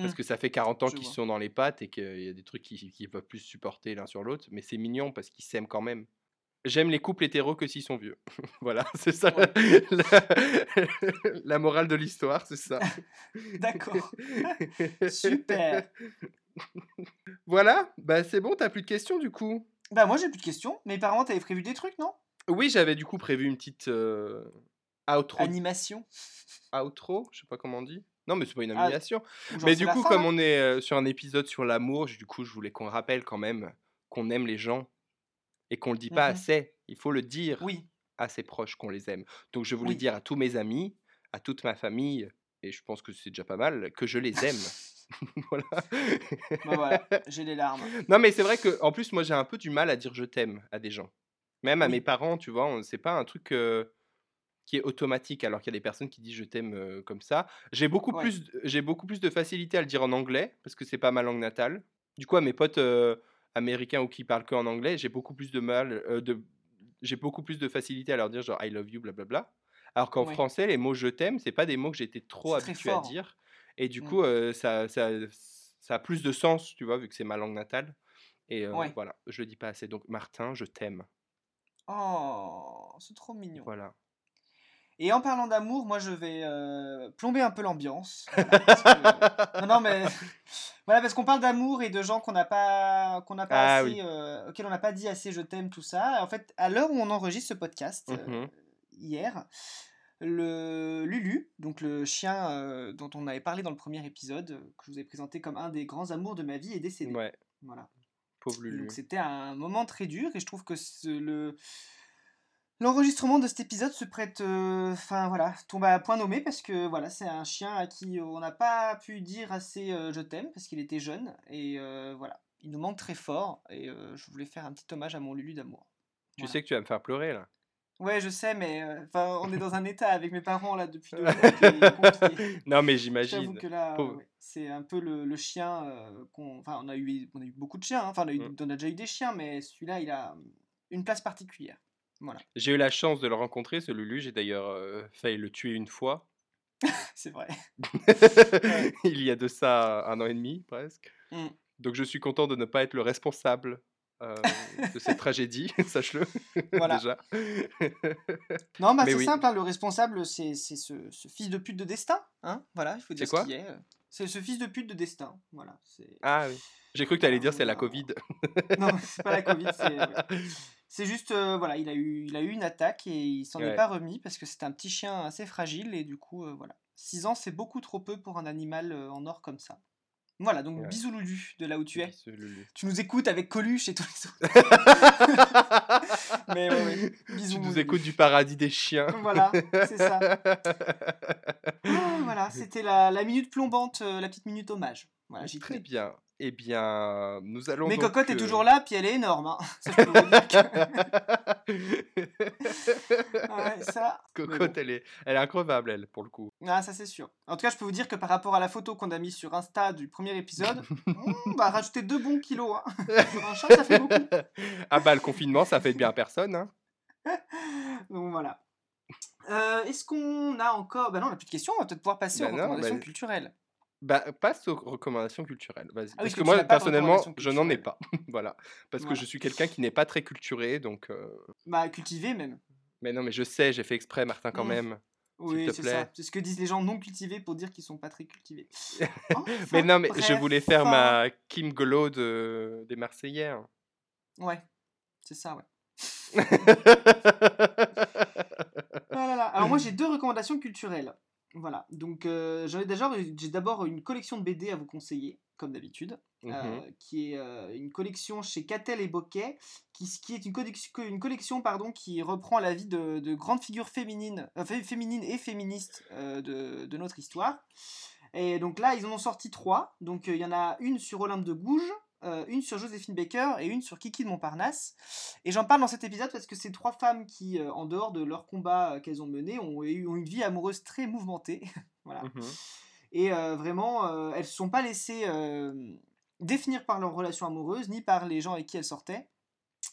B: Parce
A: Mhm.
B: que ça fait 40 ans qu'ils sont dans les pattes et qu'il y a des trucs qu'ils ne peuvent plus supporter l'un sur l'autre. Mais c'est mignon parce qu'ils s'aiment quand même. J'aime les couples hétéros que s'ils sont vieux. [LAUGHS] voilà, [LAUGHS] c'est ça
A: Ouais.
B: la, la morale de l'histoire, c'est ça. [LAUGHS]
A: D'accord. Super.
B: Voilà, bah c'est bon, t'as plus de questions du coup?
A: Bah moi j'ai plus de questions. Mais apparemment t'avais prévu des trucs, non?
B: Oui, j'avais du coup prévu une petite euh, outro.
A: Animation.
B: outro, je sais pas comment on dit. Non, mais c'est pas une
A: Ah,
B: animation. Mais du coup,
A: fin,
B: comme on est euh, sur un épisode sur l'amour, du coup, je voulais qu'on rappelle quand même qu'on aime les gens et qu'on le dit pas
A: Mhm.
B: assez. Il faut le dire
A: Oui.
B: à ses proches qu'on les aime. Donc, je voulais
A: Oui.
B: dire à tous mes amis, à toute ma famille, et je pense que c'est déjà pas mal, que je les aime. [LAUGHS] [LAUGHS] voilà.
A: Bah voilà, [LAUGHS] j'ai les larmes.
B: non, mais c'est vrai que, en plus, moi, j'ai un peu du mal à dire je t'aime à des gens. Même à
A: Oui.
B: mes parents, tu vois, c'est pas un truc euh, qui est automatique, alors qu'il y a des personnes qui disent je t'aime euh, comme ça. J'ai beaucoup,
A: Ouais.
B: plus, j'ai beaucoup plus de facilité à le dire en anglais, parce que c'est pas ma langue natale. Du coup, à mes potes euh, américains ou qui parlent que en anglais, j'ai beaucoup plus de mal, euh, de, j'ai beaucoup plus de facilité à leur dire genre I love you, blablabla. Alors qu'en
A: Ouais.
B: français, les mots je t'aime, c'est pas des mots que j'étais trop habitué à dire. Et du
A: Mm.
B: coup, euh, ça, ça, ça a plus de sens, tu vois, vu que c'est ma langue natale. Et euh,
A: Ouais.
B: voilà, je le dis pas assez. Donc, Martin, je t'aime.
A: Oh, c'est trop mignon.
B: Voilà.
A: Et en parlant d'amour, moi je vais euh, plomber un peu l'ambiance. [LAUGHS] Voilà, parce que- Non, non, mais [LAUGHS] voilà, parce qu'on parle d'amour et de gens qu'on n'a pas, qu'on n'a pas
B: Ah
A: assez,
B: oui.
A: euh, auxquels on n'a pas dit assez je t'aime, tout ça. En fait, à l'heure où on enregistre ce podcast, euh,
B: Mhm.
A: hier, le Lulu, donc le chien dont on avait parlé dans le premier épisode, que je vous ai présenté comme un des grands amours de ma vie, est décédé.
B: Ouais,
A: Voilà.
B: pauvre Lulu.
A: Donc c'était un moment très dur et je trouve que le l'enregistrement de cet épisode se prête, euh, enfin voilà, tombe à point nommé parce que voilà, c'est un chien à qui on n'a pas pu dire assez euh, je t'aime parce qu'il était jeune et euh, voilà, il nous manque très fort et je voulais faire un petit hommage à mon Lulu d'amour.
B: Tu
A: Voilà.
B: sais que tu vas me faire pleurer là.
A: Ouais, je sais, mais enfin, on est dans un état avec mes parents là depuis deux [LAUGHS] compliqué. [LAUGHS]
B: non, mais
A: J'avoue
B: j'imagine.
A: que là, ouais, c'est un peu le, le chien qu'on. Enfin, on a, eu, on a eu beaucoup de chiens, hein. enfin, on
B: Mm.
A: on a déjà eu des chiens, mais celui-là, il a une place particulière. Voilà,
B: J'ai eu la chance de le rencontrer, ce Lulu. J'ai d'ailleurs euh, failli le tuer une fois. [LAUGHS]
A: c'est vrai. [LAUGHS]
B: Il y a de ça un an et demi, presque.
A: Mm.
B: Donc, je suis content de ne pas être le responsable euh, de cette [LAUGHS] tragédie, sache-le.
A: Voilà.
B: déjà.
A: Non, bah,
B: Mais
A: c'est
B: oui.
A: simple, hein, le responsable, c'est c'est ce, ce fils de pute de destin. Hein voilà, il faut dire
B: C'est quoi
A: ce qui est. euh. C'est ce fils de pute de destin. Voilà.
B: Ah oui. J'ai cru que tu allais dire c'est la. Covid.
A: Non, c'est pas la Covid, c'est. C'est juste, euh, voilà, il a, eu, il a eu une attaque et il s'en est pas remis parce que c'est un petit chien assez fragile et du coup, euh, voilà. 6 ans, c'est beaucoup trop peu pour un animal euh, en or comme ça. Voilà, donc
B: Ouais.
A: bisous Lulu, de là où tu es. Tu nous écoutes avec Coluche et tous les autres. [LAUGHS] Mais ouais, ouais. Bisous.
B: tu nous
A: Lulu.
B: écoutes du paradis des chiens.
A: Voilà, c'est ça. [LAUGHS] Ah, voilà, c'était la, la minute plombante, euh, la petite minute hommage. Voilà, j'y
B: Très bien. Eh bien, nous allons.
A: Mais
B: donc,
A: Cocotte est
B: euh,
A: toujours là, puis elle est énorme. hein. [LAUGHS] Ça, je peux vous dire que- [LAUGHS] Ouais, ça, mais
B: Cocotte,
A: bon.
B: elle, est, elle est increvable, elle, pour le coup.
A: Ah, ça c'est sûr. En tout cas, je peux vous dire que par rapport à la photo qu'on a mise sur Insta du premier épisode, on [LAUGHS] va rajouter deux bons kilos. hein. Sur un chat, ça fait beaucoup.
B: ah bah, le confinement, ça fait de bien à personne. Hein.
A: Donc voilà. Euh, Est-ce qu'on a encore. Bah non, on n'a plus de questions, on va peut-être pouvoir passer
B: Bah
A: aux
B: non,
A: recommandations
B: bah-
A: culturelles.
B: Bah, passe aux recommandations culturelles. Vas-y.
A: Ah oui,
B: parce que moi, personnellement, je n'en ai pas. [LAUGHS] voilà. Parce que je suis quelqu'un qui n'est pas très culturé, donc. euh,
A: Bah, cultiver même.
B: Mais non, mais je sais, j'ai fait exprès, Martin, quand
A: Mm.
B: même.
A: Oui,
B: te
A: c'est
B: plaît.
A: ça. C'est ce que disent les gens non cultivés pour dire qu'ils sont pas très cultivés. [LAUGHS]
B: mais non, mais je voulais faire
A: enfin.
B: ma Kim Golo de... des Marseillais. hein.
A: Ouais, c'est ça, ouais. Ah [LAUGHS] là là. Alors moi j'ai deux recommandations culturelles. Voilà, donc euh, déjà- j'ai d'abord une collection de BD à vous conseiller. comme d'habitude, mmh qui est une collection chez Catel et Bocquet, qui, qui est une, collection, une collection pardon, qui reprend la vie de, de grandes figures féminines, féminines et féministes de, de, notre histoire. Et donc là, ils en ont sorti trois. Donc il y en a une sur Olympe de Gouges, une sur Joséphine Baker et une sur Kiki de Montparnasse. Et j'en parle dans cet épisode parce que c'est trois femmes qui, en dehors de leur combat qu'elles ont mené, ont eu ont une vie amoureuse très mouvementée. [LAUGHS] voilà. Mmh et vraiment, elles ne se sont pas laissées définir par leur relation amoureuse, ni par les gens avec qui elles sortaient.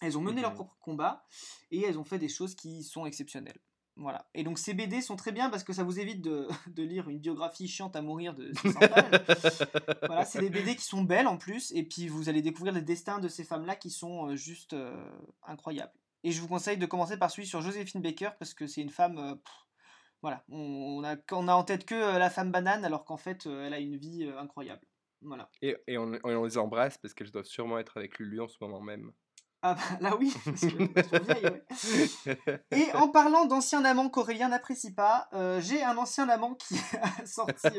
A: Elles ont mené leur mmh propre combat et elles ont fait des choses qui sont exceptionnelles. Voilà. Et donc ces BD sont très bien parce que ça vous évite de, [LAUGHS] de lire une biographie chiante à mourir de 600 pages. voilà, c'est des BD qui sont belles en plus et puis vous allez découvrir les destins de ces femmes-là qui sont juste incroyables. Et je vous conseille de commencer par celui sur Joséphine Baker parce que c'est une femme voilà, on, a, on a en tête que euh, la femme banane alors qu'en fait euh, elle a une vie euh, incroyable. Voilà.
B: Et, et on, on, les embrasse parce qu'elles doivent sûrement être avec Lulu en ce moment même.
A: Ah bah là oui, [LAUGHS] Et en parlant d'anciens amants qu'Aurélien n'apprécie pas, j'ai un ancien amant qui [LAUGHS] a sorti,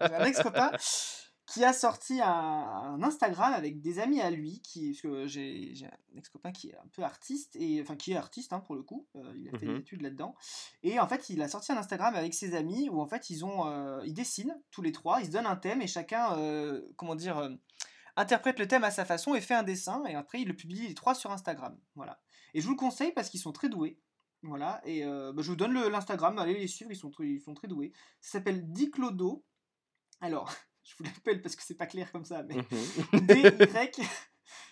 A: un ex-copain qui a sorti un, Instagram avec des amis à lui, qui, parce que j'ai un ex-copain qui est un peu artiste, et, enfin qui est artiste hein, pour le coup, euh, il a fait des mmh études là-dedans, et en fait il a sorti un Instagram avec ses amis où en fait ils, ont, euh, ils dessinent tous les trois, ils se donnent un thème et chacun, euh, comment dire, interprète le thème à sa façon et fait un dessin, et après il le publie les trois sur Instagram. Voilà. Et je vous le conseille parce qu'ils sont très doués. Voilà, et bah, je vous donne l'Instagram, allez les suivre, ils sont, ils sont très doués. Ça s'appelle Diclodo. Alors, [LAUGHS] je vous l'appelle parce que c'est pas clair comme ça, mais mhm. [LAUGHS]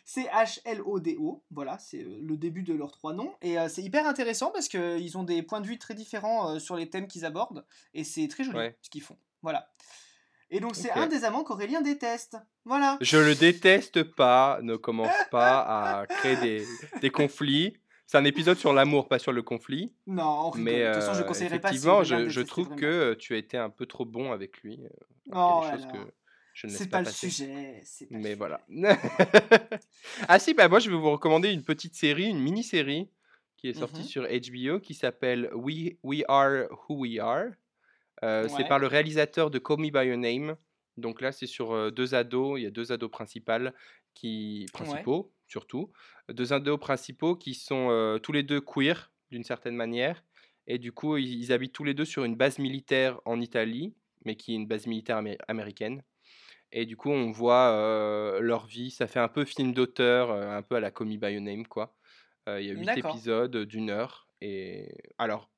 A: D-Y-C-H-L-O-D-O, voilà, c'est euh, le début de leurs trois noms, et euh, c'est hyper intéressant parce qu'ils ont des points de vue très différents euh, sur les thèmes qu'ils abordent, et c'est très joli ce qu'ils font, voilà. Et donc c'est un des amants qu'Aurélien déteste, voilà.
B: Je le déteste pas, ne commence pas à créer des, des [LAUGHS] conflits. C'est un épisode sur l'amour, pas sur le conflit.
A: Non,
B: mais de toute façon, je conseillerais pas. Effectivement, je, je trouve que tu as été un peu trop bon avec lui.
A: Oh, je ne C'est pas, pas le sujet.
B: Pas mais voilà. [LAUGHS] ah si, bah moi je vais vous recommander une petite série, une mini-série qui est sortie mmh sur HBO qui s'appelle We, We Are Who We Are. Euh, c'est par le réalisateur de Call Me By Your Name. Donc là, c'est sur deux ados. Il y a deux ados principales qui, principaux, surtout. Deux ados principaux qui sont tous les deux queer, d'une certaine manière. Et du coup, ils, habitent tous les deux sur une base militaire en Italie mais qui est une base militaire américaine. Et du coup, on voit leur vie. Ça fait un peu film d'auteur, un peu à la Me By Your Name, quoi. Il y a huit épisodes d'une heure. Et alors,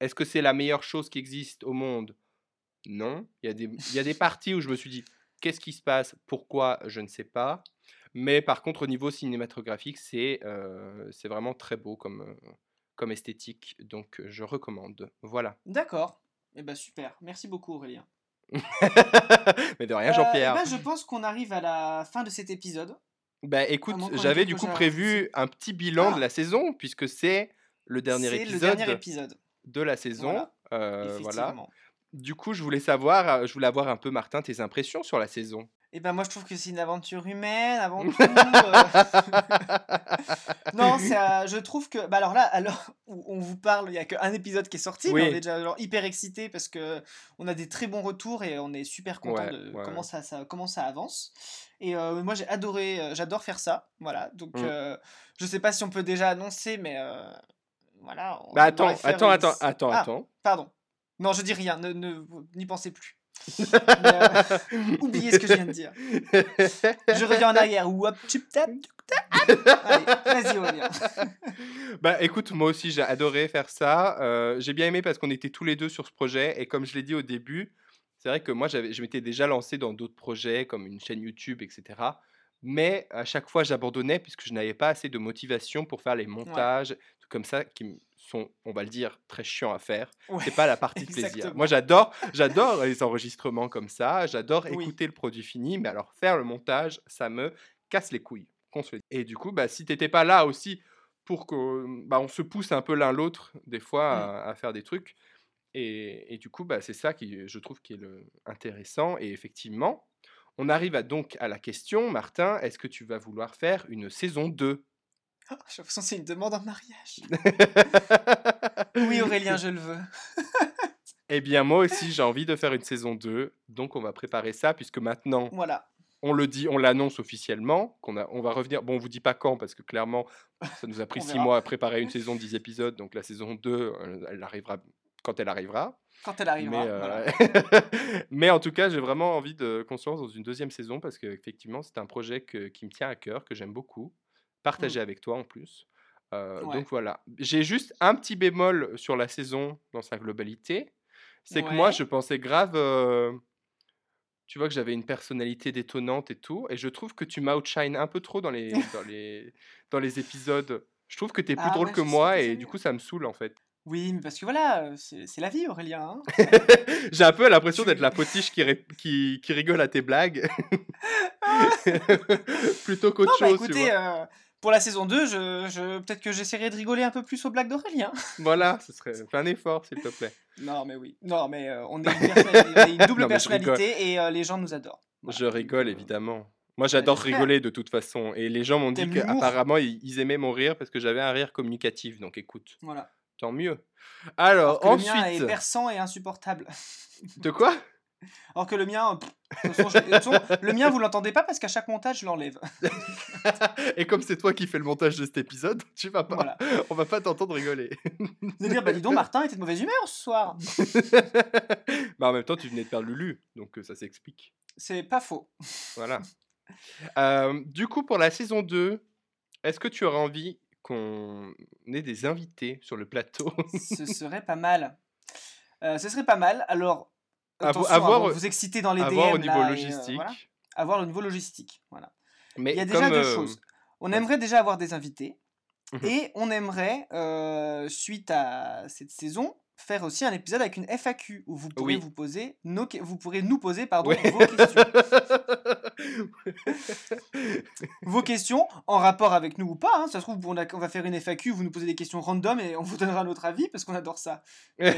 B: est-ce que c'est la meilleure chose qui existe au monde? Non. Il y, a des, il y a des [LAUGHS] parties où je me suis dit, qu'est-ce qui se passe? Pourquoi? Je ne sais pas. Mais par contre, au niveau cinématographique, c'est c'est vraiment très beau comme, comme esthétique. Donc, je recommande. Voilà.
A: D'accord. Eh ben super, merci beaucoup Aurélien. [LAUGHS]
B: Mais de rien Jean-Pierre.
A: Euh, eh ben, je pense qu'on arrive à la fin de cet épisode.
B: Bah écoute, j'avais du coup prévu un petit bilan de ah! la saison puisque c'est le dernier épisode. le dernier épisode de la saison. Voilà. Euh, du coup, je voulais savoir, euh, je voulais avoir un peu Martin tes impressions sur la saison.
A: Eh ben moi je trouve que c'est une aventure humaine avant tout. Euh. [LAUGHS] non, je trouve que bah alors là alors on vous parle, il y a qu'un épisode qui est sorti, mais on est déjà hyper excité parce que on a des très bons retours et on est super content de comment ça, ça, comment ça avance. Et euh, moi j'ai adoré, j'adore faire ça, voilà. Donc mmh. je sais pas si on peut déjà annoncer, mais voilà.
B: bah attends, attends, attends, attends, ah, attends.
A: Pardon. Non, je dis rien, ne n'y pensez plus. [LAUGHS] Euh, [LAUGHS] oubliez ce que je viens de dire. Je reviens en arrière.
B: vas-y, reviens. [LAUGHS] bah écoute, moi aussi j'ai adoré faire ça. Euh, j'ai bien aimé parce qu'on était tous les deux sur ce projet et comme je l'ai dit au début, c'est vrai que moi je m'étais déjà lancé dans d'autres projets comme une chaîne YouTube, etc. Mais à chaque fois j'abandonnais puisque je n'avais pas assez de motivation pour faire les montages, comme ça qui sont, on va le dire, très chiants à faire. c'est pas la partie [LAUGHS] plaisir. Moi, j'adore, j'adore les enregistrements comme ça. J'adore écouter le produit fini, mais alors faire le montage, ça me casse les couilles. Et du coup, bah, si t'étais pas là aussi pour qu'on bah, on se pousse un peu l'un l'autre des fois mmh. à, faire des trucs. Et, du coup, bah, c'est ça qui, je trouve, qui est le intéressant. Et effectivement, on arrive à donc à la question, Martin, est-ce que tu vas vouloir faire une saison 2
A: Oh, j'ai l'impression que c'est une demande en mariage. [LAUGHS] oui, Aurélien, je le veux. [LAUGHS]
B: eh bien, moi aussi, j'ai envie de faire une saison 2. Donc, on va préparer ça, puisque maintenant,
A: voilà.
B: on le dit, on l'annonce officiellement, qu'on a, on va revenir. Bon, on vous dit pas quand parce que clairement, ça nous a pris six mois à préparer une saison de 10 épisodes, donc la saison 2, elle arrivera quand elle arrivera.
A: Quand elle arrivera.
B: Mais, euh, [LAUGHS] mais en tout cas, j'ai vraiment envie de qu'on se lance dans une deuxième saison parce qu'effectivement, c'est un projet qui me tient à cœur, que j'aime beaucoup, partager mmh. avec toi en plus. Euh, donc voilà. J'ai juste un petit bémol sur la saison dans sa globalité. C'est que moi, je pensais grave. Euh, tu vois que j'avais une personnalité détonnante et tout. Et je trouve que tu m'outshines un peu trop dans les, dans [LAUGHS] les, dans les épisodes. Je trouve que tu es plus ah drôle que moi et du coup, ça me saoule en fait.
A: Oui, mais parce que voilà, c'est la vie, Aurélien. Hein. [LAUGHS]
B: J'ai un peu l'impression d'être la [LAUGHS] potiche qui, qui, qui, rigole à tes blagues. Plutôt qu'autre bah, chose.
A: écoutez, euh, pour la saison 2, je, je peut-être que j'essaierai de rigoler un peu plus aux blagues d'Aurélien. [LAUGHS]
B: voilà, ce serait. Fais un effort, s'il te plaît.
A: Non, mais oui. Non, mais euh, on, est une, double personnalité et euh, les gens nous adorent.
B: Je rigole, évidemment. Moi, j'adore rigoler de toute façon. Et les gens m'ont dit qu'apparemment, ils aimaient mon rire parce que j'avais un rire communicatif. Donc écoute. Voilà. Tant mieux. Alors,
A: Alors ensuite. Le mien est perçant et insupportable.
B: De quoi? [LAUGHS]
A: alors que le mien, le mien, vous l'entendez pas parce qu'à chaque montage, je l'enlève. [LAUGHS]
B: Et comme c'est toi qui fais le montage de cet épisode, tu vas pas, on va pas t'entendre rigoler.
A: Vous dire, bah dis donc, Martin était de mauvaise humeur ce soir. [LAUGHS]
B: bah en même temps, tu venais de faire Lulu, donc euh, ça s'explique.
A: C'est pas faux.
B: Voilà. Euh, du coup, pour la saison 2, est-ce que tu aurais envie qu'on ait des invités sur le plateau?
A: Ce serait pas mal. Euh, ce serait pas mal. Alors, avoir, vous exciter dans les avoir au niveau euh, logistique. Avoir au niveau logistique. Voilà. Mais Il y a déjà deux euh, choses. On aimerait déjà avoir des invités. Mmh et on aimerait, euh, suite à cette saison, faire aussi un épisode avec une FAQ où vous pourrez vous poser nos, vous pourrez nous poser pardon vos questions. [LAUGHS] vos questions en rapport avec nous ou pas. Hein. Ça se trouve on, on, va faire une FAQ, vous nous posez des questions random et on vous donnera notre avis parce qu'on adore ça. Mais,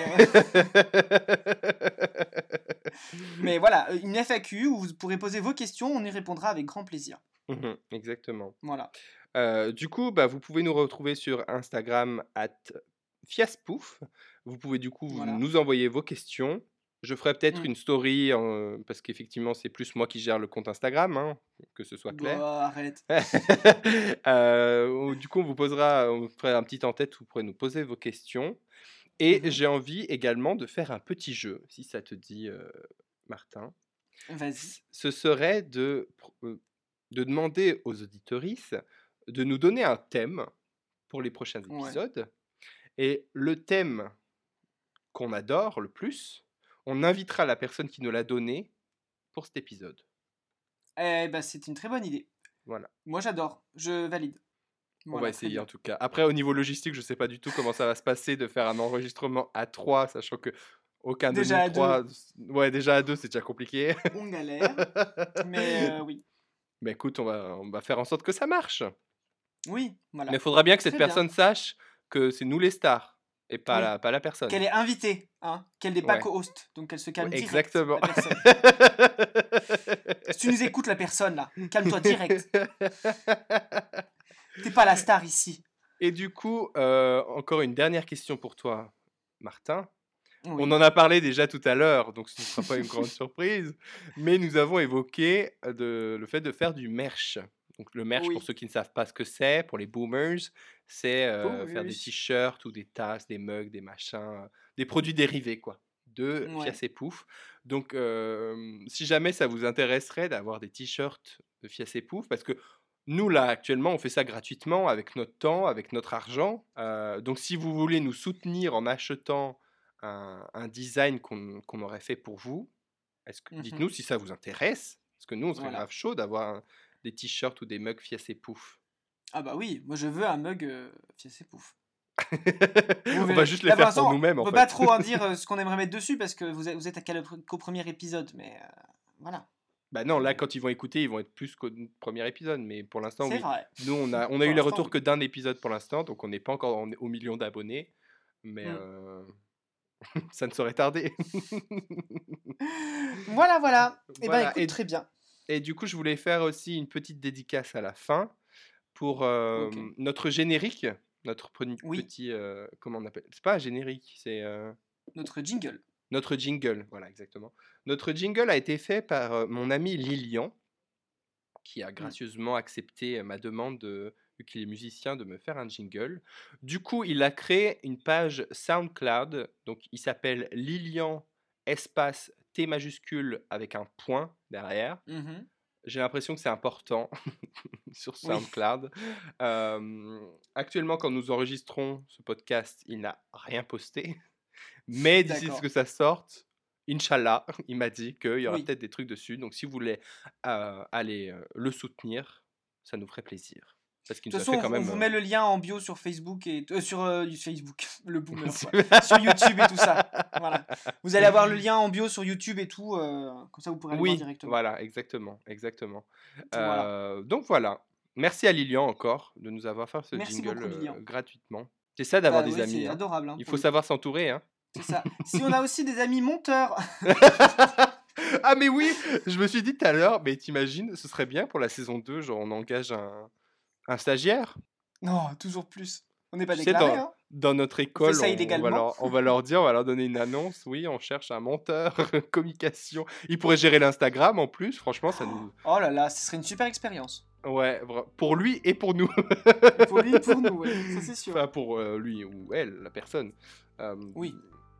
A: euh, voilà, une FAQ où vous pourrez poser vos questions, on y répondra avec grand plaisir.
B: Mmh exactement.
A: Voilà.
B: Euh, du coup, bah, vous pouvez nous retrouver sur Instagram at Fiaspouf. Vous pouvez du coup nous envoyer vos questions. Je ferai peut-être mmh. une story parce qu'effectivement, c'est plus moi qui gère le compte Instagram, hein, que ce soit clair.
A: Bah, arrête. [LAUGHS]
B: Euh, du coup, on vous posera, on fera un petit en-tête, vous pourrez nous poser vos questions. Et mmh j'ai envie également de faire un petit jeu, si ça te dit, euh, Martin.
A: Vas-y.
B: Ce serait de, euh, de demander aux auditorices de nous donner un thème pour les prochains épisodes. Et le thème qu'on adore le plus, on invitera la personne qui nous l'a donné pour cet épisode.
A: Eh ben, c'est une très bonne idée.
B: Voilà.
A: Moi, j'adore. Je valide.
B: on va essayer en tout cas. Après, au niveau logistique, je ne sais pas du tout comment ça va se passer de faire un enregistrement à trois, sachant que aucun de nous trois. Ouais, déjà à deux, c'est déjà compliqué.
A: On galère. mais euh, oui.
B: Mais écoute, on va, on va faire en sorte que ça marche.
A: Oui, voilà.
B: Mais il faudra bien que cette personne sache que c'est nous les stars et pas, la, pas la personne.
A: Qu'elle est invitée, hein? Qu'elle n'est pas co-host, donc qu'elle se calme direct.
B: Exactement. [LAUGHS]
A: si tu nous écoutes, la personne, là, calme-toi [LAUGHS] direct. T'es pas la star ici.
B: Et du coup, euh, encore une dernière question pour toi, Martin. On en a parlé déjà tout à l'heure, donc ce ne sera pas une grande surprise, mais nous avons évoqué de, le fait de faire du merch. Donc le merch, pour ceux qui ne savent pas ce que c'est, pour les boomers, c'est faire des t-shirts ou des tasses, des mugs, des machins, des produits dérivés quoi, de Fias et Pouf. Donc si jamais ça vous intéresserait d'avoir des t-shirts de Fias et Pouf, parce que nous là actuellement on fait ça gratuitement avec notre temps, avec notre argent. donc si vous voulez nous soutenir en achetant un, design qu'on aurait fait pour vous, mmh dites-nous si ça vous intéresse, parce que nous on serait grave chaud d'avoir des t-shirts ou des mugs Fias et Pouf.
A: Ah bah oui, moi je veux un mug euh, Fias et Pouf. [LAUGHS]
B: on va juste les faire pour nous-mêmes.
A: On peut pas trop en dire [LAUGHS] euh, ce qu'on aimerait mettre dessus parce que vous êtes, vous êtes qu'au premier épisode, mais euh, voilà.
B: Bah non, là quand ils vont écouter, ils vont être plus qu'au premier épisode, mais pour l'instant, oui. Nous on a, on a eu les retours que d'un épisode pour l'instant, donc on n'est pas encore au million d'abonnés, mais mmh. [LAUGHS] ça ne saurait tarder.
A: voilà, voilà. Et eh ben écoute, très bien.
B: Et du coup, je voulais faire aussi une petite dédicace à la fin pour notre générique, notre petit, comment on appelle C'est pas un générique, c'est
A: notre jingle.
B: Notre jingle, voilà exactement. Notre jingle a été fait par mon ami Lilian. qui a mmh. gracieusement accepté ma demande, vu qu'il est musicien, de me faire un jingle. Du coup, il a créé une page SoundCloud, donc il s'appelle Lilian espace T majuscule avec un point derrière. Mmh J'ai l'impression que c'est important [LAUGHS] sur SoundCloud. actuellement, quand nous enregistrons ce podcast, il n'a rien posté. Mais d'ici ce que ça sorte, Inch'Allah, [LAUGHS] il m'a dit qu'il y aura peut-être des trucs dessus. Donc si vous voulez aller le soutenir, ça nous ferait plaisir.
A: Parce de toute façon, on vous met le lien en bio sur Facebook et sur Facebook, [LAUGHS] le boomer, sur YouTube et tout ça. [LAUGHS] Voilà. Vous allez avoir le lien en bio sur YouTube et tout, comme ça vous pourrez aller
B: oui,
A: voir directement.
B: Voilà, exactement, exactement. donc voilà. Merci à Lilian encore de nous avoir fait ce jingle gratuitement. C'est ça d'avoir bah des amis. C'est
A: hein. adorable.
B: Hein, Il faut savoir s'entourer. Hein.
A: C'est ça. si on a aussi des amis monteurs. [LAUGHS]
B: ah mais oui, je me suis dit tout à l'heure, mais t'imagines, ce serait bien pour la saison 2, genre on engage un, un stagiaire?
A: Non, toujours plus. On n'est pas déclaré.
B: Dans,
A: hein
B: dans notre école, on, va leur, on, va leur, dire, on va leur donner une annonce. Oui, on cherche un monteur, [LAUGHS] communication. Il pourrait gérer l'Instagram en plus. Franchement, ça nous.
A: Oh là là, ce serait une super expérience.
B: Ouais, pour lui et pour nous.
A: pour lui et pour nous, ouais, ça c'est sûr.
B: Enfin, pour euh, lui ou elle, la personne.
A: Euh, oui.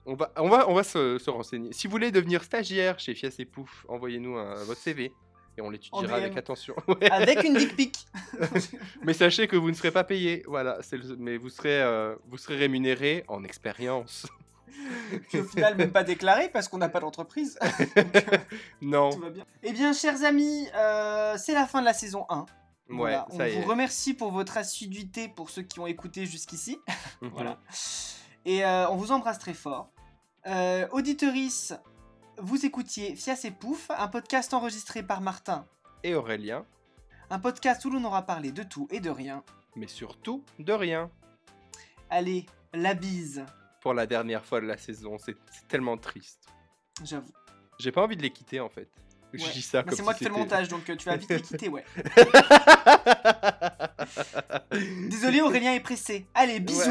B: On va, on va, on va se, se, renseigner. Si vous voulez devenir stagiaire chez Fias et Pouf, envoyez-nous votre CV et on l'étudiera avec attention. [LAUGHS]
A: Avec une dick pic. [LAUGHS]
B: mais sachez que vous ne serez pas payé, voilà. mais vous serez, euh, vous serez rémunéré en expérience.
A: Au final, même pas déclaré parce qu'on n'a pas d'entreprise. [LAUGHS]
B: non.
A: Tout va bien. Eh bien, chers amis, euh, c'est la fin de la saison 1.
B: Ouais,
A: on vous remercie pour votre assiduité pour ceux qui ont écouté jusqu'ici. Mhm. voilà. Et euh, on vous embrasse très fort. Euh, vous écoutiez Fias et Pouf, un podcast enregistré par Martin
B: et Aurélien.
A: Un podcast où l'on aura parlé de tout et de rien.
B: Mais surtout de rien.
A: Allez, la bise.
B: Pour la dernière fois de la saison, c'est tellement triste.
A: J'avoue.
B: J'ai pas envie de les quitter en fait.
A: Je dis ça C'est moi qui fais le montage, donc euh, tu vas vite les quitter, ouais. [LAUGHS] Désolé, Aurélien est pressé. Allez, bisous. [LAUGHS]